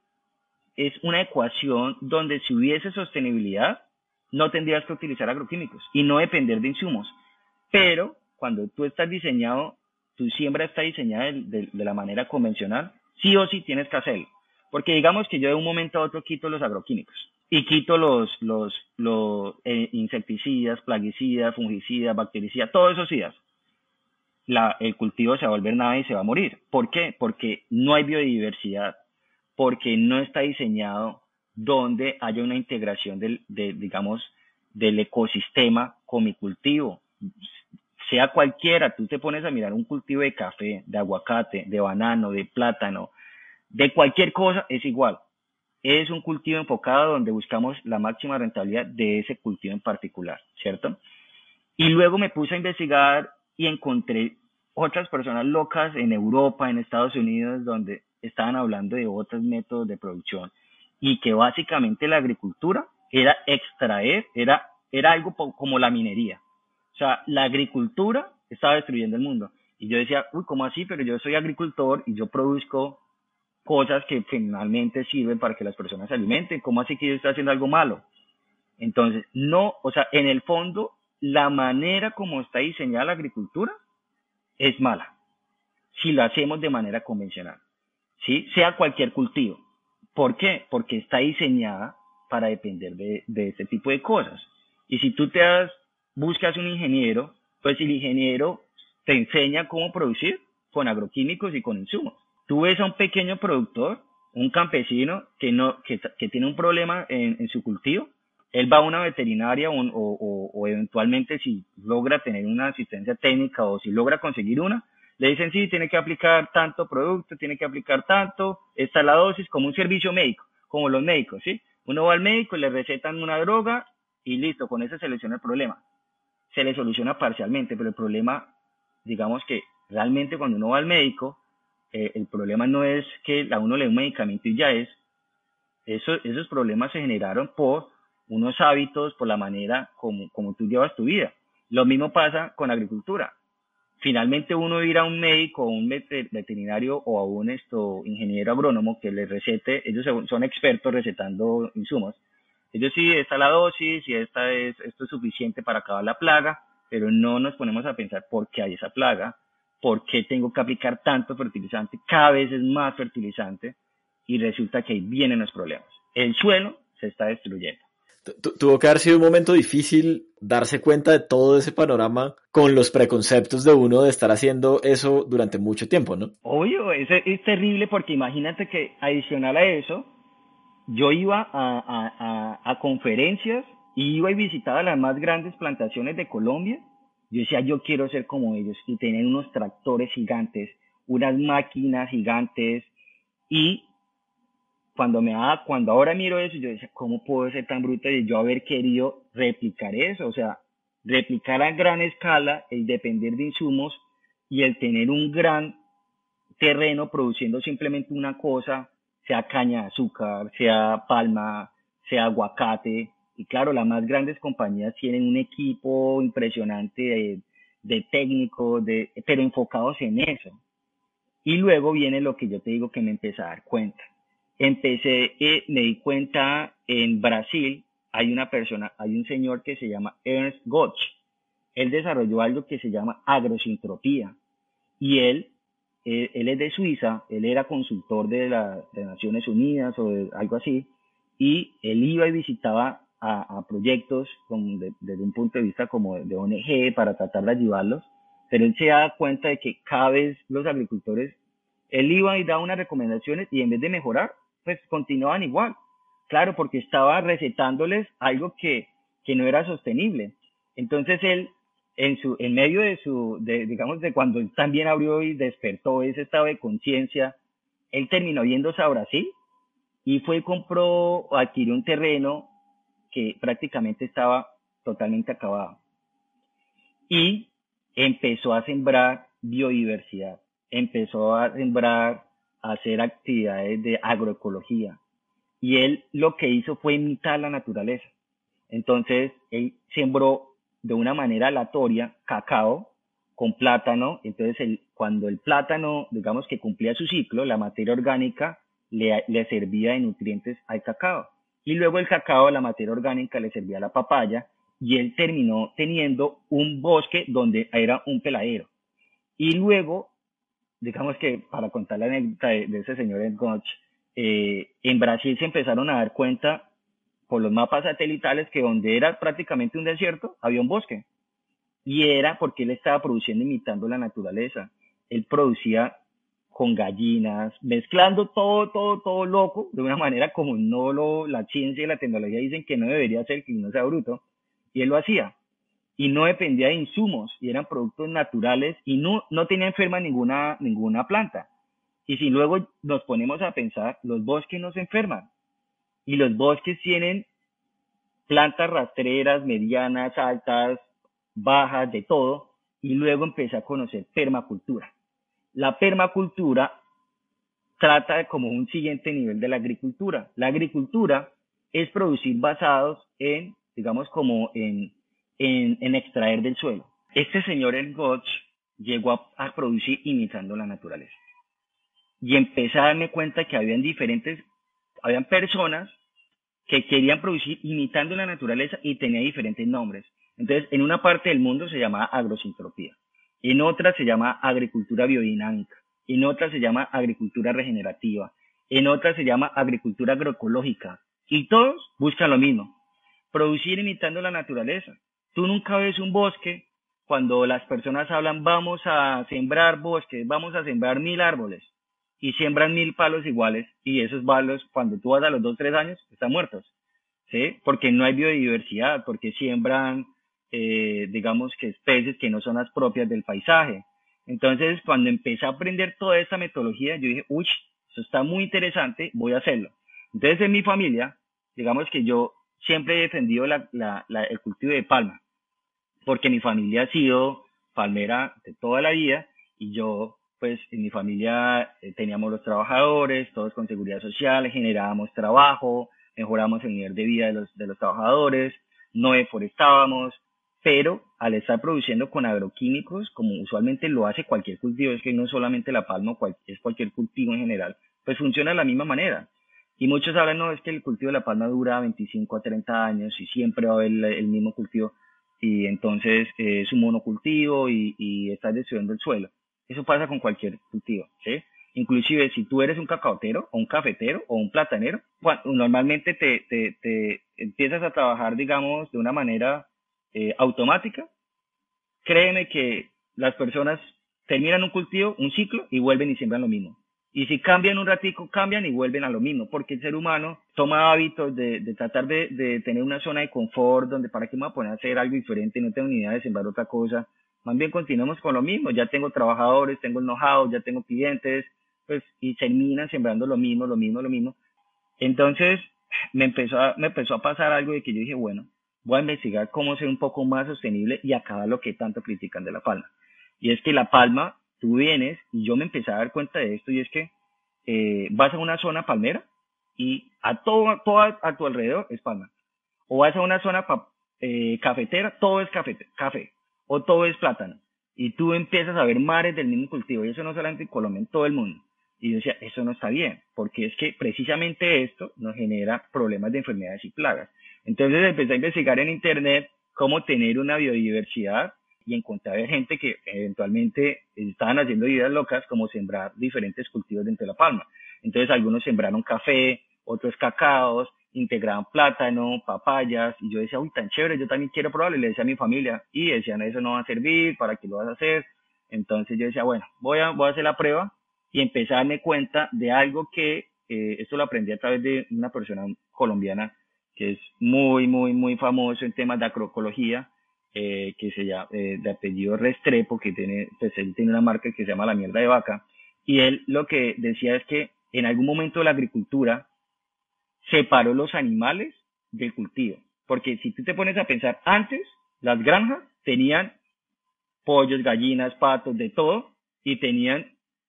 es una ecuación donde si hubiese sostenibilidad, no tendrías que utilizar agroquímicos y no depender de insumos. Pero cuando tú estás diseñado, tu siembra está diseñada de, la manera convencional, sí o sí tienes que hacerlo. Porque digamos que yo de un momento a otro quito los agroquímicos y quito los, los, eh, insecticidas, plaguicidas, fungicidas, bactericidas, todos esos ideas. La, el cultivo se va a volver nada y se va a morir. ¿Por qué? Porque no hay biodiversidad porque no está diseñado donde haya una integración del, de, digamos, del ecosistema con mi cultivo. Sea cualquiera, tú te pones a mirar un cultivo de café, de aguacate, de banano, de plátano, de cualquier cosa, es igual. Es un cultivo enfocado donde buscamos la máxima rentabilidad de ese cultivo en particular, ¿cierto? Y luego me puse a investigar y encontré otras personas locas en Europa, en Estados Unidos, donde estaban hablando de otros métodos de producción y que básicamente la agricultura era extraer, era, era algo como la minería. O sea, la agricultura estaba destruyendo el mundo. Y yo decía, uy, ¿cómo así? Pero yo soy agricultor y yo produzco cosas que finalmente sirven para que las personas se alimenten. ¿Cómo así que yo estoy haciendo algo malo? Entonces, no, o sea, en el fondo, la manera como está diseñada la agricultura es mala si lo hacemos de manera convencional. ¿sí? sea cualquier cultivo. ¿Por qué? Porque está diseñada para depender de, de este tipo de cosas. Y si tú te das, buscas un ingeniero, pues el ingeniero te enseña cómo producir con agroquímicos y con insumos. Tú ves a un pequeño productor, un campesino que, no, que, que tiene un problema en, su cultivo, él va a una veterinaria o, o, o, eventualmente si logra tener una asistencia técnica o si logra conseguir una, le dicen, sí, tiene que aplicar tanto producto, tiene que aplicar tanto, esta es la dosis, como un servicio médico, como los médicos, ¿sí? Uno va al médico, le recetan una droga y listo, con eso se soluciona el problema. Se le soluciona parcialmente, pero el problema, digamos que realmente cuando uno va al médico, eh, el problema no es que a uno le dé un medicamento y ya es, eso, esos problemas se generaron por unos hábitos, por la manera como, como tú llevas tu vida. Lo mismo pasa con agricultura finalmente uno ir a un médico, un veterinario o a un esto, ingeniero agrónomo que le recete, ellos son expertos recetando insumos. Ellos sí, esta es la dosis y esta es, esto es suficiente para acabar la plaga, pero no nos ponemos a pensar por qué hay esa plaga, por qué tengo que aplicar tanto fertilizante, cada vez es más fertilizante y resulta que ahí vienen los problemas. El suelo se está destruyendo tuvo que haber sido un momento difícil darse cuenta de todo ese panorama con los preconceptos de uno de estar haciendo eso durante mucho tiempo, ¿no? Obvio, es, es terrible porque imagínate que adicional a eso, yo iba a, conferencias y iba y visitaba las más grandes plantaciones de Colombia. Yo decía, yo quiero ser como ellos y tener unos tractores gigantes, unas máquinas gigantes y cuando me da, cuando ahora miro eso, yo decía, ¿cómo puedo ser tan bruto de yo haber querido replicar eso? O sea, replicar a gran escala el depender de insumos y el tener un gran terreno produciendo simplemente una cosa sea caña de azúcar, sea palma, sea aguacate. Y claro, las más grandes compañías tienen un equipo impresionante de, de técnicos, de, pero enfocados en eso. Y luego viene lo que yo te digo que me empecé a dar cuenta. Empecé, eh, me di cuenta en Brasil, hay una persona, hay un señor que se llama Ernst Gotch. Él desarrolló algo que se llama agrosintropía. Y él, él, es de Suiza, él era consultor de, las Naciones Unidas o de algo así, y él iba y visitaba a, proyectos desde un punto de vista como de, de ONG para tratar de ayudarlos pero él se da cuenta de que cada vez los agricultores, él iba y daba unas recomendaciones y en vez de mejorar, pues continuaban igual. Claro, porque estaba recetándoles algo que, que no era sostenible. Entonces él, en, su, en medio de su, de, digamos, de cuando él también abrió y despertó ese estado de conciencia, él terminó yéndose a Brasil y fue compró adquirió un terreno que prácticamente estaba totalmente acabado. Y empezó a sembrar biodiversidad, empezó a sembrar, a hacer actividades de agroecología. Y él lo que hizo fue imitar la naturaleza. Entonces, él sembró de una manera aleatoria cacao con plátano. Entonces, cuando el plátano, digamos que cumplía su ciclo, la materia orgánica le, servía de nutrientes al cacao. Y luego el cacao, la materia orgánica, le servía a la papaya y él terminó teniendo un bosque donde era un peladero. Y luego, digamos que para contar la anécdota de, ese señor en eh, en Brasil se empezaron a dar cuenta por los mapas satelitales que donde era prácticamente un desierto, había un bosque. Y era porque él estaba produciendo imitando la naturaleza. Él producía con gallinas, mezclando todo, todo, todo loco, de una manera como no lo, la ciencia y la tecnología dicen que no debería ser, que no sea bruto y él lo hacía. Y no dependía de insumos, y eran productos naturales y no, no tenía enferma ninguna, ninguna planta. Y si luego nos ponemos a pensar, los bosques no se enferman. Y los bosques tienen plantas rastreras, medianas, altas, bajas, de todo. Y luego empecé a conocer permacultura. La permacultura trata como un siguiente nivel de la agricultura. La agricultura es producir basados en digamos, como en, en, extraer del suelo. Este señor, el Gotch, llegó a, producir imitando la naturaleza. Y empecé a darme cuenta que habían diferentes, habían personas que querían producir imitando la naturaleza y tenía diferentes nombres. Entonces, en una parte del mundo se llama agrosintropía, en otra se llama agricultura biodinámica, en otra se llama agricultura regenerativa, en otra se llama agricultura agroecológica, y todos buscan lo mismo, producir imitando la naturaleza. Tú nunca ves un bosque cuando las personas hablan vamos a sembrar bosques, vamos a sembrar mil árboles y siembran mil palos iguales y esos palos cuando tú vas a los dos, tres años están muertos, ¿sí? Porque no hay biodiversidad, porque siembran, eh, digamos que especies que no son las propias del paisaje. Entonces, cuando empecé a aprender toda esta metodología, yo dije, uy, eso está muy interesante, voy a hacerlo. Entonces, en mi familia, digamos que yo siempre he defendido la, la, el cultivo de palma, porque mi familia ha sido palmera de toda la vida y yo, pues en mi familia eh, teníamos los trabajadores, todos con seguridad social, generábamos trabajo, mejoramos el nivel de vida de los, de los trabajadores, no deforestábamos, pero al estar produciendo con agroquímicos, como usualmente lo hace cualquier cultivo, es que no solamente la palma, es cualquier cultivo en general, pues funciona de la misma manera. Y muchos hablan, no, es que el cultivo de la palma dura 25 a 30 años y siempre va a haber el, mismo cultivo y entonces eh, es un monocultivo y, y estás destruyendo el suelo. Eso pasa con cualquier cultivo, ¿sí? Inclusive si tú eres un cacaotero o un cafetero o un platanero, normalmente te, te, te, empiezas a trabajar, digamos, de una manera eh, automática. Créeme que las personas terminan un cultivo, un ciclo y vuelven y siembran lo mismo. Y si cambian un ratico, cambian y vuelven a lo mismo, porque el ser humano toma hábitos de, de tratar de, de, tener una zona de confort donde para qué me voy a poner a hacer algo diferente, no tengo ni idea de sembrar otra cosa. Más bien continuamos con lo mismo, ya tengo trabajadores, tengo el know-how, ya tengo clientes, pues, y terminan sembrando lo mismo, lo mismo, lo mismo. Entonces, me empezó a, me empezó a pasar algo de que yo dije, bueno, voy a investigar cómo ser un poco más sostenible y acabar lo que tanto critican de la palma. Y es que la palma tú vienes y yo me empecé a dar cuenta de esto y es que eh, vas a una zona palmera y a todo, todo a, tu alrededor es palma. O vas a una zona eh, cafetera, todo es café, café, o todo es plátano. Y tú empiezas a ver mares del mismo cultivo, y eso no solamente en Colombia, en todo el mundo. Y yo decía, eso no está bien, porque es que precisamente esto nos genera problemas de enfermedades y plagas. Entonces empecé a investigar en Internet cómo tener una biodiversidad y encontré a gente que eventualmente estaban haciendo ideas locas como sembrar diferentes cultivos dentro de la palma. Entonces algunos sembraron café, otros cacaos, integraban plátano, papayas, y yo decía, uy, tan chévere, yo también quiero probarlo, y le decía a mi familia, y decían, eso no va a servir, ¿para qué lo vas a hacer? Entonces yo decía, bueno, voy a, voy a hacer la prueba, y empecé a darme cuenta de algo que, eh, esto lo aprendí a través de una persona colombiana que es muy, muy, muy famoso en temas de agroecología, eh, que se llama, eh, de apellido Restrepo, que tiene, pues él tiene una marca que se llama La Mierda de Vaca, y él lo que decía es que en algún momento de la agricultura separó los animales del cultivo, porque si tú te pones a pensar, antes las granjas tenían pollos, gallinas, patos, de todo, y tenían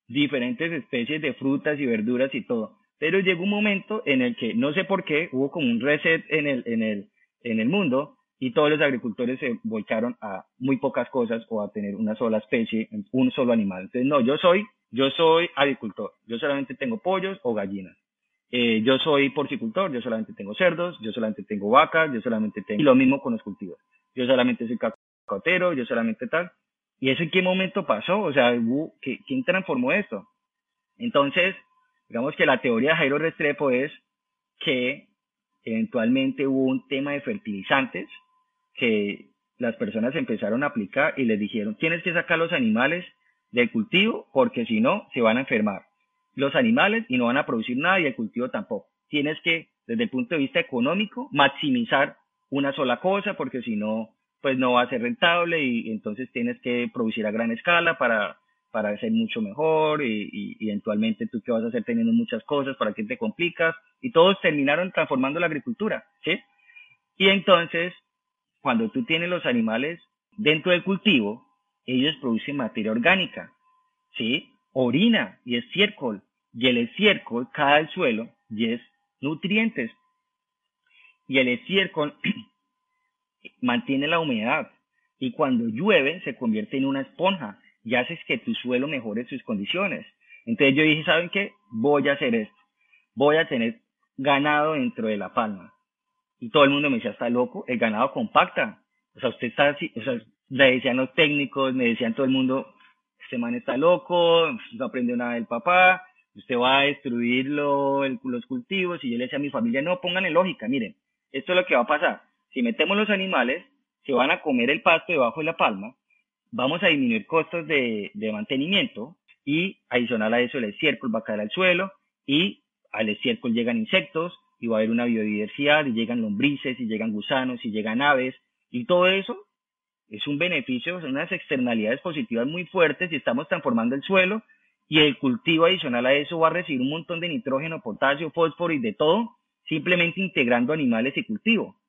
diferentes especies de frutas y verduras y todo. Pero llegó un momento en el que, no sé por qué, hubo como un reset en el, en el, en el mundo y todos los agricultores se volcaron a muy pocas cosas o a tener una sola especie, un solo animal. Entonces, no, yo soy, yo soy agricultor, yo solamente tengo pollos o gallinas. Eh, yo soy porcicultor, yo solamente tengo cerdos, yo solamente tengo vacas, yo solamente tengo... Y lo mismo con los cultivos. Yo solamente soy cacotero, yo solamente tal. ¿Y eso en qué momento pasó? O sea, ¿quién transformó esto? Entonces, digamos que la teoría de Jairo Restrepo es que eventualmente hubo un tema de fertilizantes que las personas empezaron a aplicar y les dijeron, tienes que sacar los animales del cultivo porque si no, se van a enfermar los animales y no van a producir nada y el cultivo tampoco. Tienes que, desde el punto de vista económico, maximizar una sola cosa porque si no, pues no va a ser rentable y entonces tienes que producir a gran escala para, para ser mucho mejor y, eventualmente tú qué vas a hacer teniendo muchas cosas, para qué te complicas y todos terminaron transformando la agricultura, ¿sí? Y entonces cuando tú tienes los animales dentro del cultivo, ellos producen materia orgánica, ¿sí? Orina y estiércol. Y el estiércol cae al suelo y es nutrientes. Y el estiércol mantiene la humedad. Y cuando llueve se convierte en una esponja y haces que tu suelo mejore sus condiciones. Entonces yo dije, ¿saben qué? Voy a hacer esto. Voy a tener ganado dentro de la palma y todo el mundo me decía, está loco, el ganado compacta. O sea, usted está así, o sea, le decían los técnicos, me decían todo el mundo, este man está loco, no aprendió nada del papá, usted va a destruir los cultivos. Y yo le decía a mi familia, no, pongan en lógica, miren, esto es lo que va a pasar. Si metemos los animales, se van a comer el pasto debajo de la palma, vamos a disminuir costos de, de mantenimiento y adicional a eso el estiércol va a caer al suelo y al estiércol llegan insectos, y va a haber una biodiversidad, y llegan lombrices, y llegan gusanos, y llegan aves, y todo eso es un beneficio, son unas externalidades positivas muy fuertes y estamos transformando el suelo y el cultivo adicional a eso va a recibir un montón de nitrógeno, potasio, fósforo y de todo, simplemente integrando animales y cultivo.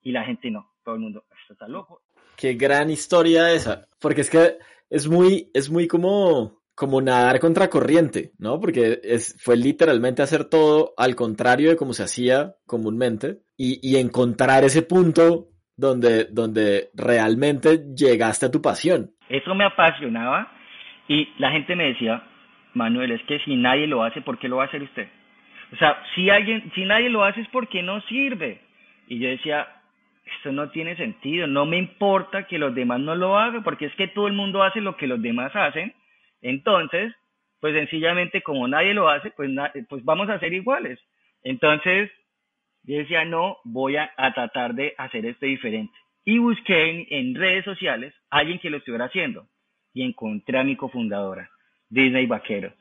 Y la gente no, todo el mundo, esto está loco. Qué gran historia esa, porque es que es muy, es muy como como nadar contra corriente, ¿no? Porque es, fue literalmente hacer todo al contrario de como se hacía comúnmente y, y encontrar ese punto donde, donde realmente llegaste a tu pasión. Eso me apasionaba y la gente me decía, Manuel, es que si nadie lo hace, ¿por qué lo va a hacer usted? O sea, si alguien, si nadie lo hace es porque no sirve. Y yo decía, esto no tiene sentido, no me importa que los demás no lo hagan, porque es que todo el mundo hace lo que los demás hacen entonces, pues sencillamente como nadie lo hace, pues, pues vamos a ser iguales. Entonces, yo decía, no, voy a, tratar de hacer esto diferente. Y busqué en, redes sociales a alguien que lo estuviera haciendo. Y encontré a mi cofundadora, Disney Vaquero.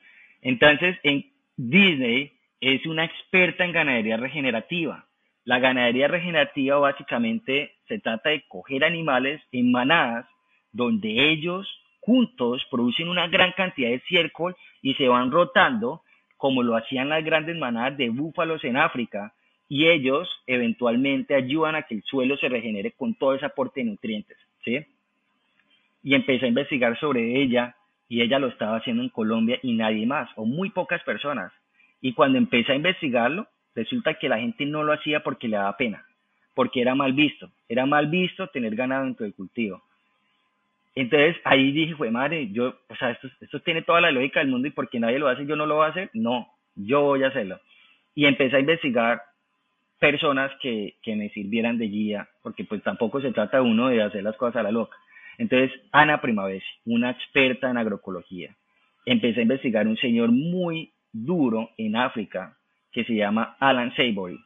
Entonces, en Disney es una experta en ganadería regenerativa. La ganadería regenerativa básicamente se trata de coger animales en manadas donde ellos juntos producen una gran cantidad de estiércol y se van rotando como lo hacían las grandes manadas de búfalos en África y ellos eventualmente ayudan a que el suelo se regenere con todo ese aporte de nutrientes, ¿sí? Y empecé a investigar sobre ella y ella lo estaba haciendo en Colombia y nadie más, o muy pocas personas. Y cuando empecé a investigarlo, resulta que la gente no lo hacía porque le daba pena, porque era mal visto, era mal visto tener ganado dentro del cultivo. Entonces ahí dije, fue madre, yo, o sea, esto, esto tiene toda la lógica del mundo y porque nadie lo hace, yo no lo voy a hacer. No, yo voy a hacerlo. Y empecé a investigar personas que, que me sirvieran de guía, porque pues tampoco se trata uno de hacer las cosas a la loca. Entonces, Ana Primavesi, una experta en agroecología, empecé a investigar un señor muy duro en África que se llama Alan Savory.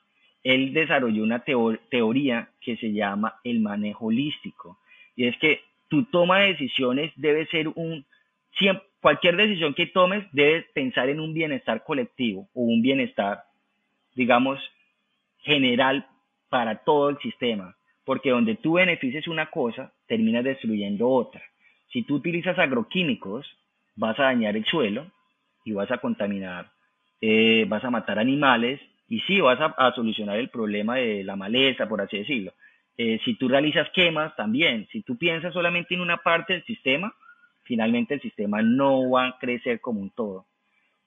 Él desarrolló una teoría que se llama el manejo holístico. Y es que tu toma de decisiones debe ser un... cualquier decisión que tomes debes pensar en un bienestar colectivo o un bienestar, digamos, general para todo el sistema porque donde tú beneficies una cosa, terminas destruyendo otra. Si tú utilizas agroquímicos, vas a dañar el suelo y vas a contaminar, eh, vas a matar animales y sí, vas a, solucionar el problema de la maleza, por así decirlo. Eh, si tú realizas quemas, también. Si tú piensas solamente en una parte del sistema, finalmente el sistema no va a crecer como un todo.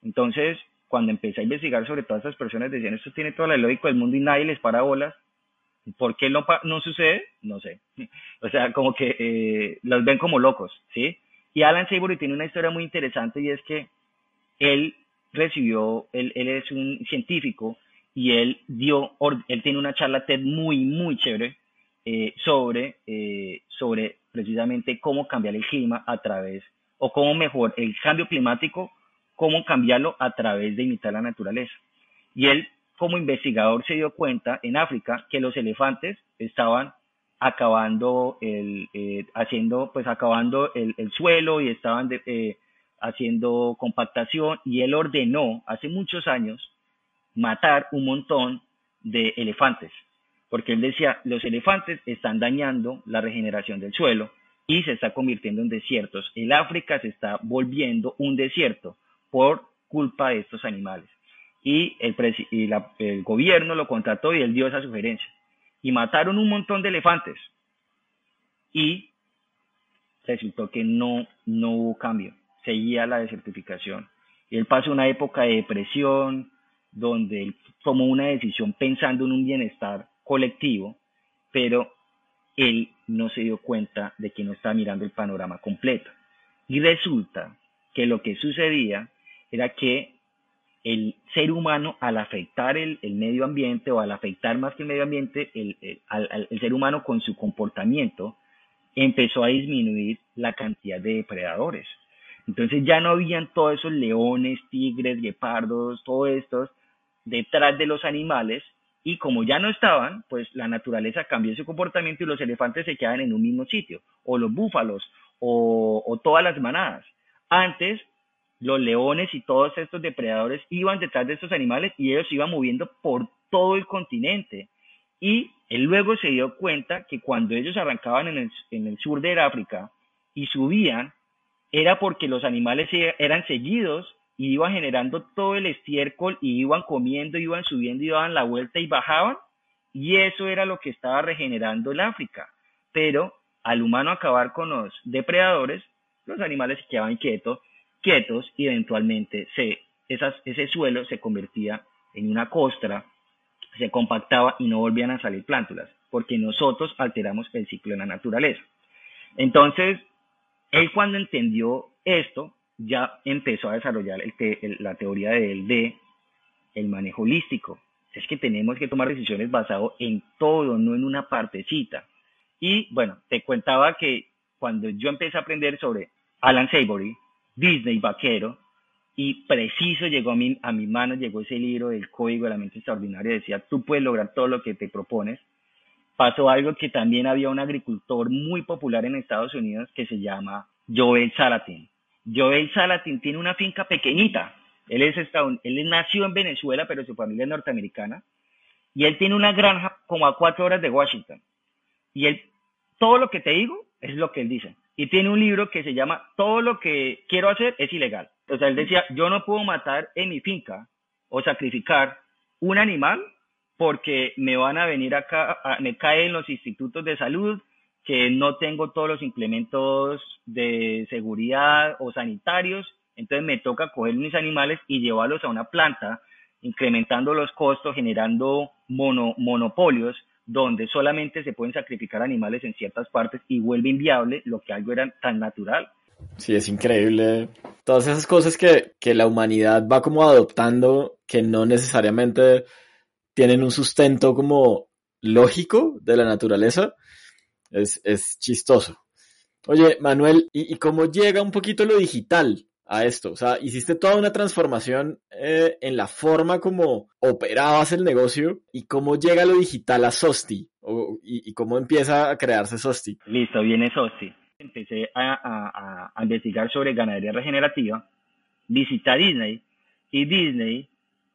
Entonces, cuando empecé a investigar sobre todas estas personas, decían, esto tiene toda la lógica del mundo y nadie les para bolas, ¿Por qué no, no sucede? No sé. O sea, como que eh, los ven como locos, ¿sí? Y Alan Savory tiene una historia muy interesante y es que él recibió, él, él es un científico y él dio, él tiene una charla TED muy, muy chévere eh, sobre, eh, sobre precisamente cómo cambiar el clima a través, o cómo mejor el cambio climático, cómo cambiarlo a través de imitar la naturaleza. Y él como investigador se dio cuenta en África que los elefantes estaban acabando el, eh, haciendo, pues acabando el, suelo y estaban eh, haciendo compactación y él ordenó hace muchos años matar un montón de elefantes, porque él decía, los elefantes están dañando la regeneración del suelo y se está convirtiendo en desiertos. El África se está volviendo un desierto por culpa de estos animales y, el, gobierno lo contrató y él dio esa sugerencia. Y mataron un montón de elefantes. Y resultó que no, no hubo cambio, seguía la desertificación. Y él pasó una época de depresión, donde él tomó una decisión pensando en un bienestar colectivo, pero él no se dio cuenta de que no estaba mirando el panorama completo. Y resulta que lo que sucedía era que el ser humano al afectar el, medio ambiente o al afectar más que el medio ambiente, el, el, ser humano con su comportamiento empezó a disminuir la cantidad de depredadores. Entonces ya no habían todos esos leones, tigres, guepardos, todos estos detrás de los animales y como ya no estaban, pues la naturaleza cambió su comportamiento y los elefantes se quedan en un mismo sitio, o los búfalos, o todas las manadas. Antes los leones y todos estos depredadores iban detrás de estos animales y ellos iban moviendo por todo el continente. Y él luego se dio cuenta que cuando ellos arrancaban en el, sur de África y subían, era porque los animales eran seguidos y iban generando todo el estiércol y iban comiendo, iban subiendo y daban la vuelta y bajaban. Y eso era lo que estaba regenerando el África. Pero al humano acabar con los depredadores, los animales quedaban quietos quietos y eventualmente ese suelo se convertía en una costra, se compactaba y no volvían a salir plántulas, porque nosotros alteramos el ciclo de la naturaleza. Entonces, él cuando entendió esto, ya empezó a desarrollar la teoría de él de el manejo holístico. Es que tenemos que tomar decisiones basado en todo, no en una partecita. Y bueno, te contaba que cuando yo empecé a aprender sobre Alan Savory, Disney vaquero, y preciso llegó a mi, a mi mano, llegó ese libro del Código de la Mente Extraordinaria, decía, tú puedes lograr todo lo que te propones. Pasó algo que también había un agricultor muy popular en Estados Unidos que se llama Joel Salatin. Joel Salatin tiene una finca pequeñita. Él, es él nació en Venezuela, pero su familia es norteamericana. Y él tiene una granja como a cuatro horas de Washington. Y él, todo lo que te digo es lo que él dice y tiene un libro que se llama Todo lo que quiero hacer es ilegal. O sea, él decía, yo no puedo matar en mi finca o sacrificar un animal porque me van a venir acá, me caen los institutos de salud que no tengo todos los implementos de seguridad o sanitarios, entonces me toca coger mis animales y llevarlos a una planta, incrementando los costos, generando monopolios donde solamente se pueden sacrificar animales en ciertas partes y vuelve inviable lo que algo era tan natural. Sí, es increíble. Todas esas cosas que, que la humanidad va como adoptando, que no necesariamente tienen un sustento como lógico de la naturaleza, es, es chistoso. Oye, Manuel, ¿y, ¿y, cómo llega un poquito lo digital a esto? O sea, hiciste toda una transformación eh, en la forma como operabas el negocio y cómo llega lo digital a Sosti o, y, y, cómo empieza a crearse Sosti. Listo, viene Sosti. Empecé a, a, a investigar sobre ganadería regenerativa, visité a Disney y Disney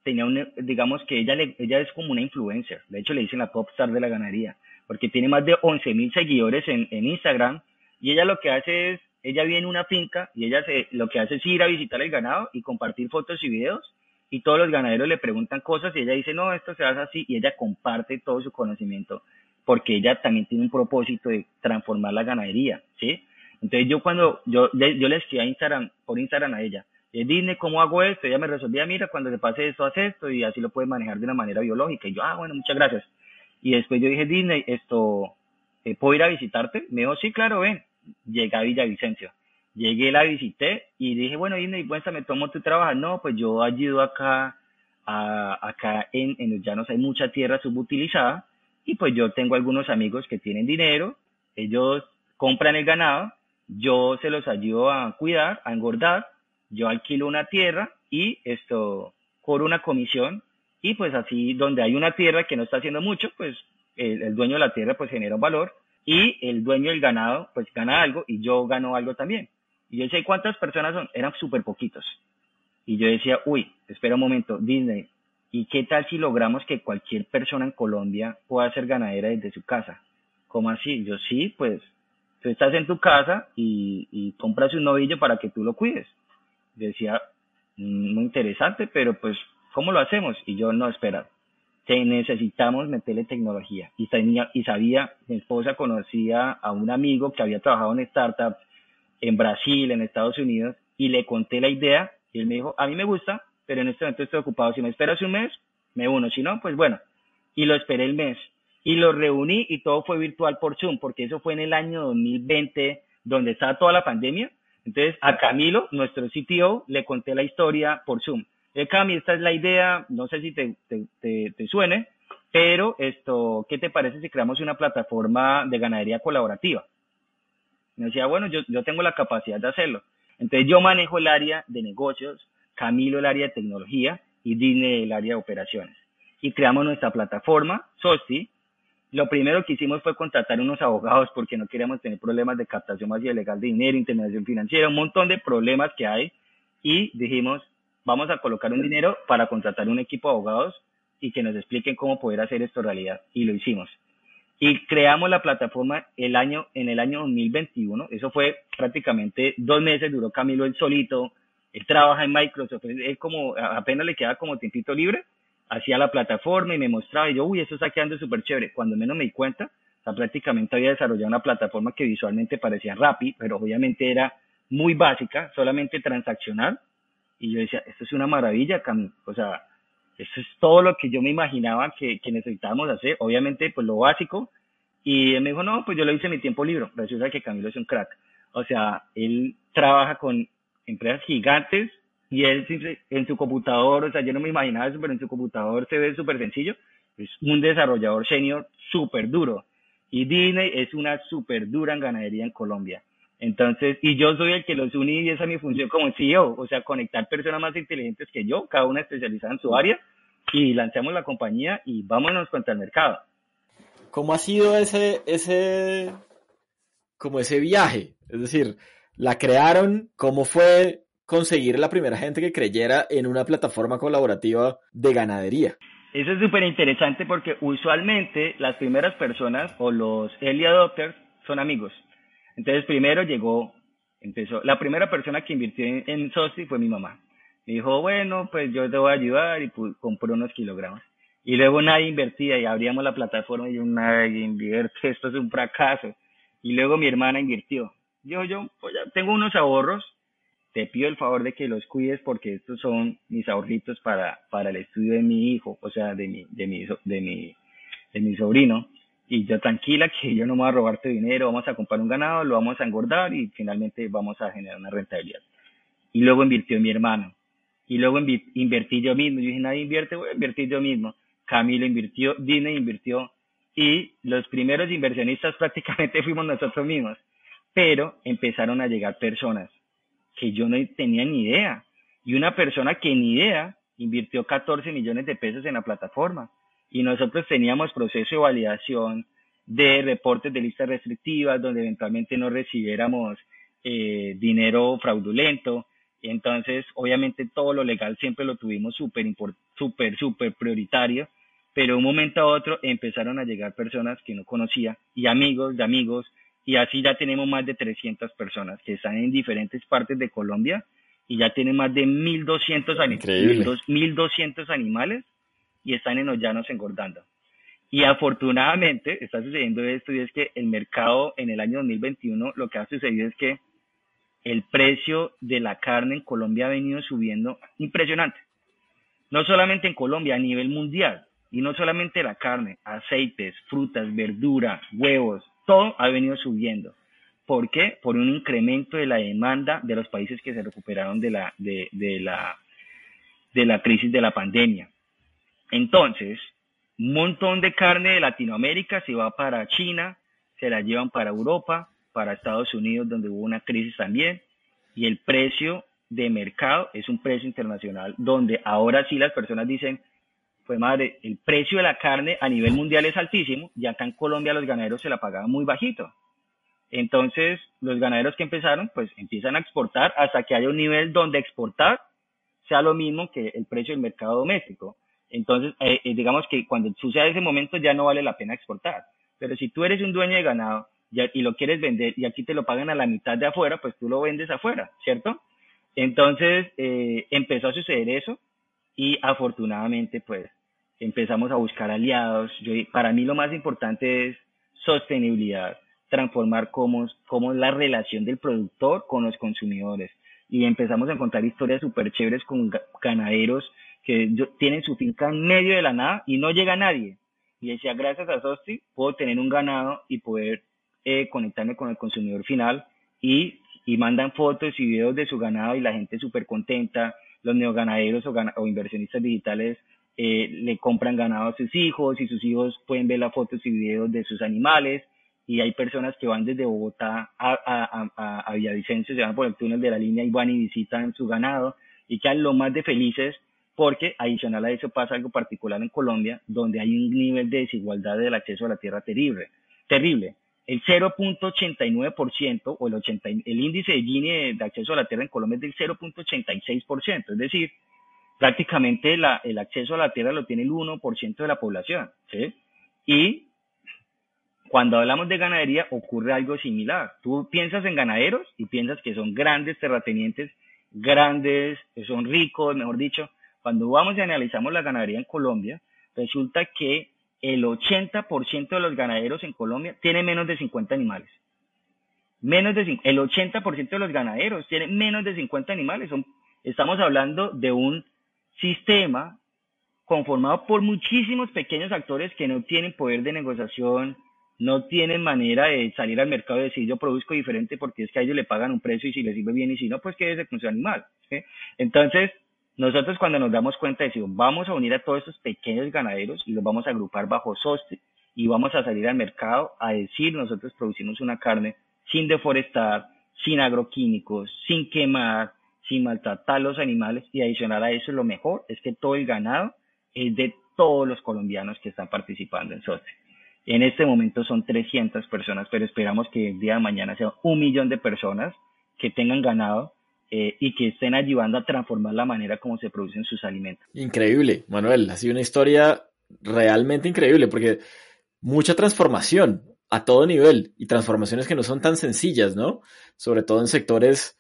tenía un, digamos que ella, le, ella es como una influencer, de hecho le dicen la pop star de la ganadería, porque tiene más de 11 mil seguidores en, en Instagram y ella lo que hace es ella viene a una finca y ella se, lo que hace es ir a visitar el ganado y compartir fotos y videos y todos los ganaderos le preguntan cosas y ella dice, no, esto se hace así y ella comparte todo su conocimiento porque ella también tiene un propósito de transformar la ganadería, ¿sí? Entonces yo cuando, yo, yo le escribí a Instagram, por Instagram a ella, dime ¿cómo hago esto? Ella me resolvía, mira, cuando te pase esto, haz esto y así lo puedes manejar de una manera biológica. Y yo, ah, bueno, muchas gracias. Y después yo dije, Disney, esto, eh, ¿puedo ir a visitarte? Me dijo, sí, claro, ven llegué a Villavicencio. Llegué, la visité y dije, bueno, Disney, me tomo tu trabajo. No, pues yo ayudo acá, a, acá en, en los llanos hay mucha tierra subutilizada y pues yo tengo algunos amigos que tienen dinero, ellos compran el ganado, yo se los ayudo a cuidar, a engordar, yo alquilo una tierra y esto cobro una comisión y pues así donde hay una tierra que no está haciendo mucho, pues el, el dueño de la tierra pues genera un valor y el dueño del ganado pues gana algo y yo gano algo también. Y yo sé cuántas personas son, eran súper poquitos. Y yo decía, uy, espera un momento, Disney, ¿y qué tal si logramos que cualquier persona en Colombia pueda ser ganadera desde su casa? ¿Cómo así? Yo sí, pues tú estás en tu casa y, y compras un novillo para que tú lo cuides. Decía, mm, muy interesante, pero pues, ¿cómo lo hacemos? Y yo no, espera, necesitamos meterle tecnología. Y, tenía, y sabía, mi esposa conocía a un amigo que había trabajado en startup en Brasil, en Estados Unidos, y le conté la idea, y él me dijo, a mí me gusta, pero en este momento estoy ocupado, si me esperas un mes, me uno, si no, pues bueno. Y lo esperé el mes, y lo reuní, y todo fue virtual por Zoom, porque eso fue en el año 2020, donde estaba toda la pandemia. Entonces, a Camilo, nuestro CTO, le conté la historia por Zoom eh, Cami, esta es la idea, no sé si te, te, suene, pero esto, ¿qué te parece si creamos una plataforma de ganadería colaborativa? Me decía, bueno, yo, yo tengo la capacidad de hacerlo. Entonces yo manejo el área de negocios, Camilo el área de tecnología y Disney el área de operaciones. Y creamos nuestra plataforma, SOSTI. Lo primero que hicimos fue contratar unos abogados porque no queríamos tener problemas de captación más ilegal de dinero, intermediación financiera, un montón de problemas que hay. Y dijimos, vamos a colocar un dinero para contratar un equipo de abogados y que nos expliquen cómo poder hacer esto realidad. Y lo hicimos. Y creamos la plataforma el año, en el año 2021. Eso fue prácticamente dos meses, duró Camilo él solito. Él trabaja en Microsoft, él como apenas le queda como tiempito libre, hacía la plataforma y me mostraba y yo, uy, eso está quedando súper chévere. Cuando menos me di cuenta, o sea, prácticamente había desarrollado una plataforma que visualmente parecía Rappi, pero obviamente era muy básica, solamente transaccional y yo decía, esto es una maravilla, O sea, esto es todo lo que yo me imaginaba que, necesitábamos hacer. Obviamente, pues lo básico. Y él me dijo, no, pues yo lo hice en mi tiempo libre. Resulta que Camilo es un crack. O sea, él trabaja con empresas gigantes y él en su computador, o sea, yo no me imaginaba eso, pero en su computador se ve súper sencillo. Es un desarrollador senior súper duro. Y Disney es una súper dura en ganadería en Colombia. Entonces, y yo soy el que los une y esa es mi función como CEO, o sea, conectar personas más inteligentes que yo, cada una especializada en su área, y lanzamos la compañía y vámonos contra el mercado. ¿Cómo ha sido ese, ese, como ese viaje? Es decir, la crearon, ¿cómo fue conseguir la primera gente que creyera en una plataforma colaborativa de ganadería? Eso es súper interesante porque usualmente las primeras personas o los early adopters son amigos. Entonces primero llegó, empezó, la primera persona que invirtió en, en fue mi mamá. Me dijo, bueno, pues yo te voy a ayudar y pues, compró unos kilogramos. Y luego nadie invertía y abríamos la plataforma y yo, nadie invierte, esto es un fracaso. y luego mi hermana invirtió. Yo, yo, pues ya tengo unos ahorros, te pido el favor de que los cuides porque estos son mis ahorritos para, para el estudio de mi hijo, o sea, de mi, de mi, de mi, de mi sobrino. Y yo tranquila que yo no me voy a robar tu dinero, vamos a comprar un ganado, lo vamos a engordar y finalmente vamos a generar una rentabilidad. Y luego invirtió mi hermano. Y luego invertí yo mismo. Yo dije, nadie invierte, voy a invertir yo mismo. Camilo invirtió, Dine invirtió. Y los primeros inversionistas prácticamente fuimos nosotros mismos. Pero empezaron a llegar personas que yo no tenía ni idea. Y una persona que ni idea invirtió 14 millones de pesos en la plataforma. Y nosotros teníamos proceso de validación de reportes de listas restrictivas donde eventualmente no recibiéramos eh, dinero fraudulento. Entonces, obviamente todo lo legal siempre lo tuvimos súper, súper, súper prioritario, pero de un momento a otro empezaron a llegar personas que no conocía y amigos de amigos y así ya tenemos más de 300 personas que están en diferentes partes de Colombia y ya tienen más de 1.200 animales, 1200 animales y están en los llanos engordando. Y afortunadamente está sucediendo esto y es que el mercado en el año 2021 lo que ha sucedido es que el precio de la carne en Colombia ha venido subiendo impresionante. No solamente en Colombia, a nivel mundial. Y no solamente la carne, aceites, frutas, verdura, huevos, todo ha venido subiendo. ¿Por qué? Por un incremento de la demanda de los países que se recuperaron de la, de, la, de la crisis de la pandemia. Entonces, un montón de carne de Latinoamérica se va para China, se la llevan para Europa, para Estados Unidos, donde hubo una crisis también, y el precio de mercado es un precio internacional, donde ahora sí las personas dicen, pues madre, el precio de la carne a nivel mundial es altísimo y acá en Colombia los ganaderos se la pagaban muy bajito. Entonces, los ganaderos que empezaron, pues empiezan a exportar hasta que haya un nivel donde exportar sea lo mismo que el precio del mercado doméstico. Entonces, eh, eh, digamos que cuando sucede ese momento ya no vale la pena exportar. Pero si tú eres un dueño de ganado y, lo quieres vender y aquí te lo pagan a la mitad de afuera, pues tú lo vendes afuera, ¿cierto? Entonces, eh, empezó a suceder eso y afortunadamente, pues, empezamos a buscar aliados. Yo, para mí lo más importante es sostenibilidad, transformar cómo, cómo es la relación del productor con los consumidores. Y empezamos a encontrar historias súper chéveres con ganaderos que tienen su finca en medio de la nada y no llega nadie. Y decía, gracias a Sosti puedo tener un ganado y poder eh, conectarme con el consumidor final y, y mandan fotos y videos de su ganado y la gente súper contenta. Los neoganaderos o, o inversionistas digitales eh, le compran ganado a sus hijos y sus hijos pueden ver las fotos y videos de sus animales y hay personas que van desde Bogotá a, a, a, a Villavicencio, se van por el túnel de la línea y van y visitan su ganado y quedan lo más de felices porque adicional a eso pasa algo particular en Colombia donde hay un nivel de desigualdad del acceso a la tierra terrible. terrible. El 0.89% o el, 80, el índice de Gini de acceso a la tierra en Colombia es del 0.86%, es decir, prácticamente el acceso a la tierra lo tiene el 1% de la población, ¿sí? Y cuando hablamos de ganadería ocurre algo similar. Tú piensas en ganaderos y piensas que son grandes terratenientes, grandes, que son ricos, mejor dicho. Cuando vamos y analizamos la ganadería en Colombia, resulta que el 80% de los ganaderos en Colombia tienen menos de 50 animales. Menos de el 80% de los ganaderos tienen menos de 50 animales. Estamos hablando de un sistema conformado por muchísimos pequeños actores que no tienen poder de negociación, no tienen manera de salir al mercado y decir yo produzco diferente porque es que a ellos le pagan un precio y si les sirve bien y si no, pues que es con su animal. Entonces, nosotros cuando nos damos cuenta decimos, vamos a unir a todos estos pequeños ganaderos y los vamos a agrupar bajo SOSTE y vamos a salir al mercado a decir nosotros producimos una carne sin deforestar, sin agroquímicos, sin quemar, sin maltratar los animales y adicional a eso lo mejor es que todo el ganado es de todos los colombianos que están participando en SOSTE. En este momento son 300 personas, pero esperamos que el día de mañana sea un millón de personas que tengan ganado eh, y que estén ayudando a transformar la manera como se producen sus alimentos. Increíble, Manuel, ha sido una historia realmente increíble porque mucha transformación a todo nivel y transformaciones que no son tan sencillas, ¿no? Sobre todo en sectores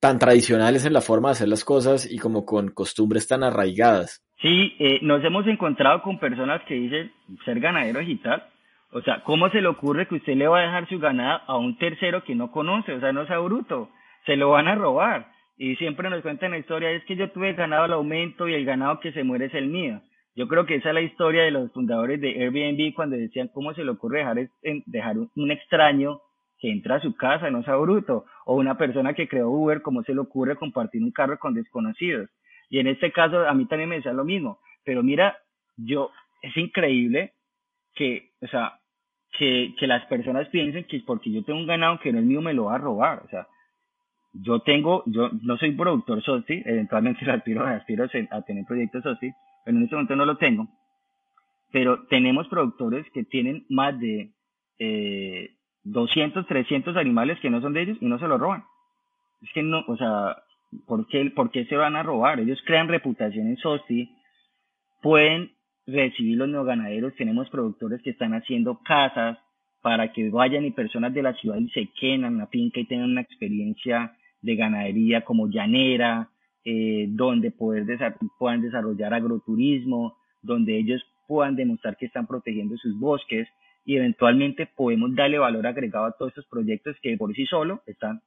tan tradicionales en la forma de hacer las cosas y como con costumbres tan arraigadas. Sí, eh, nos hemos encontrado con personas que dicen ser ganadero digital. O sea, ¿cómo se le ocurre que usted le va a dejar su ganado a un tercero que no conoce? O sea, no sea bruto. Se lo van a robar. Y siempre nos cuentan la historia, es que yo tuve ganado al aumento y el ganado que se muere es el mío. Yo creo que esa es la historia de los fundadores de Airbnb cuando decían cómo se le ocurre dejar, dejar un extraño que entra a su casa, no sea bruto, o una persona que creó Uber, cómo se le ocurre compartir un carro con desconocidos. Y en este caso a mí también me decía lo mismo, pero mira, yo, es increíble que, o sea, que, que las personas piensen que porque yo tengo un ganado que no es mío me lo va a robar, o sea, yo tengo, yo no soy productor SOSTI, eventualmente aspiro, aspiro a tener proyectos SOSTI, pero en este momento no lo tengo. Pero tenemos productores que tienen más de eh, 200, 300 animales que no son de ellos y no se los roban. Es que no, o sea, ¿por qué, ¿por qué se van a robar? Ellos crean reputación en SOSTI, pueden recibir los neoganaderos, tenemos productores que están haciendo casas para que vayan y personas de la ciudad y se queden en la finca y tengan una experiencia de ganadería como llanera, eh, donde poder puedan desarrollar agroturismo, donde ellos puedan demostrar que están protegiendo sus bosques y eventualmente podemos darle valor agregado a todos estos proyectos que por sí solo están,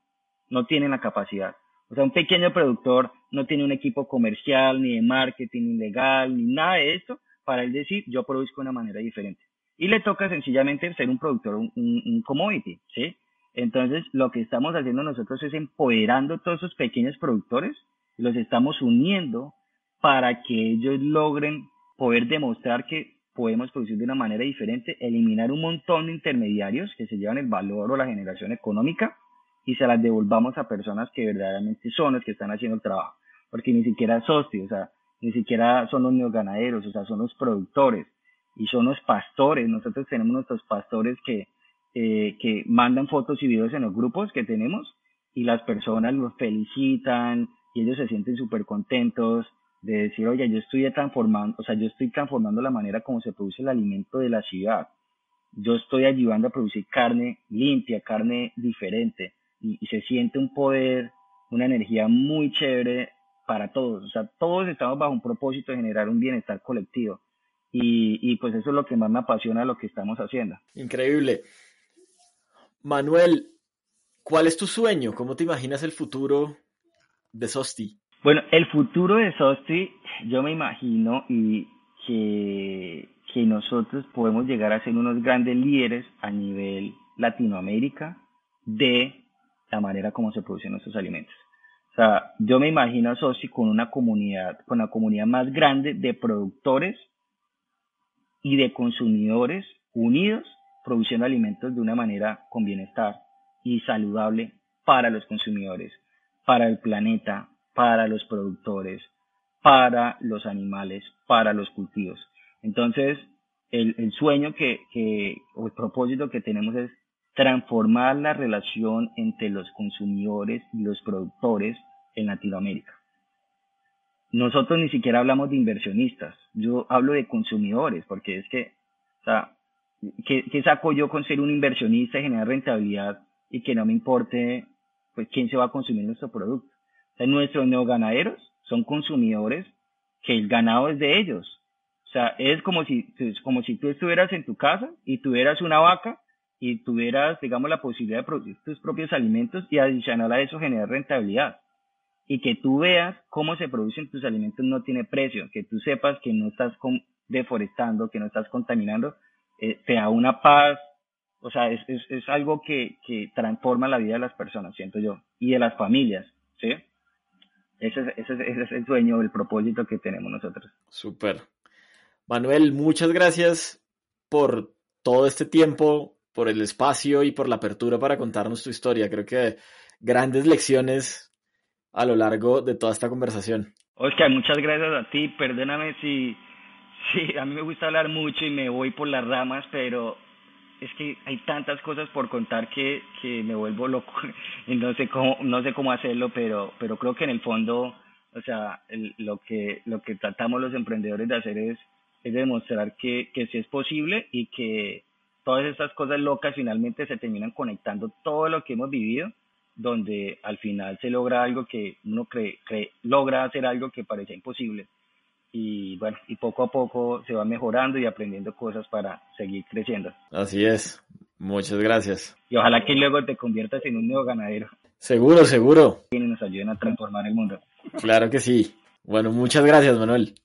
no tienen la capacidad. O sea, un pequeño productor no tiene un equipo comercial, ni de marketing, ni legal, ni nada de esto para él decir, yo produzco de una manera diferente. Y le toca sencillamente ser un productor, un, un commodity, ¿sí? Entonces, lo que estamos haciendo nosotros es empoderando todos esos pequeños productores, los estamos uniendo para que ellos logren poder demostrar que podemos producir de una manera diferente, eliminar un montón de intermediarios que se llevan el valor o la generación económica y se las devolvamos a personas que verdaderamente son los que están haciendo el trabajo. Porque ni siquiera SOSTI, o sea, ni siquiera son los neoganaderos, o sea, son los productores y son los pastores. Nosotros tenemos nuestros pastores que eh, que mandan fotos y videos en los grupos que tenemos y las personas los felicitan y ellos se sienten súper contentos de decir, oye, yo estoy transformando, o sea, yo estoy transformando la manera como se produce el alimento de la ciudad. Yo estoy ayudando a producir carne limpia, carne diferente y, y se siente un poder, una energía muy chévere para todos. O sea, todos estamos bajo un propósito de generar un bienestar colectivo. Y, y, pues eso es lo que más me apasiona lo que estamos haciendo. Increíble. Manuel, ¿cuál es tu sueño? ¿Cómo te imaginas el futuro de Sosti? Bueno, el futuro de Sosti, yo me imagino y que, que nosotros podemos llegar a ser unos grandes líderes a nivel Latinoamérica de la manera como se producen nuestros alimentos. O sea, yo me imagino a Sosti con una comunidad, con la comunidad más grande de productores y de consumidores unidos produciendo alimentos de una manera con bienestar y saludable para los consumidores, para el planeta, para los productores, para los animales, para los cultivos. Entonces, el, sueño que, o el propósito que tenemos es transformar la relación entre los consumidores y los productores en Latinoamérica. Nosotros ni siquiera hablamos de inversionistas, yo hablo de consumidores, porque es que, o sea, ¿qué, saco yo con ser un inversionista y generar rentabilidad y que no me importe pues quién se va a consumir nuestro producto? O sea, nuestros neoganaderos son consumidores que el ganado es de ellos. O sea, es como si, como si tú estuvieras en tu casa y tuvieras una vaca y tuvieras, digamos, la posibilidad de producir tus propios alimentos y adicional a eso generar rentabilidad. Y que tú veas cómo se producen tus alimentos no tiene precio, que tú sepas que no estás deforestando, que no estás contaminando, eh, te da una paz, o sea, es, es, es algo que, que, transforma la vida de las personas, siento yo, y de las familias, ¿sí? Ese es, ese, ese es el sueño, el propósito que tenemos nosotros. Súper. Manuel, muchas gracias por todo este tiempo, por el espacio y por la apertura para contarnos tu historia. Creo que grandes lecciones a lo largo de toda esta conversación. Oscar, muchas gracias a ti. Perdóname si Sí, a mí me gusta hablar mucho y me voy por las ramas, pero es que hay tantas cosas por contar que, me vuelvo loco y no sé cómo, no sé cómo hacerlo, pero, pero creo que en el fondo, o sea, lo que, lo que tratamos los emprendedores de hacer es, demostrar que, que sí es posible y que todas estas cosas locas finalmente se terminan conectando todo lo que hemos vivido, donde al final se logra algo que uno cree, cree logra hacer algo que parecía imposible y bueno, y poco a poco se va mejorando y aprendiendo cosas para seguir creciendo. Así es. Muchas gracias. Y ojalá que luego te conviertas en un nuevo ganadero. Seguro, seguro. Y nos ayuden a transformar el mundo. Claro que sí. Bueno, muchas gracias, Manuel.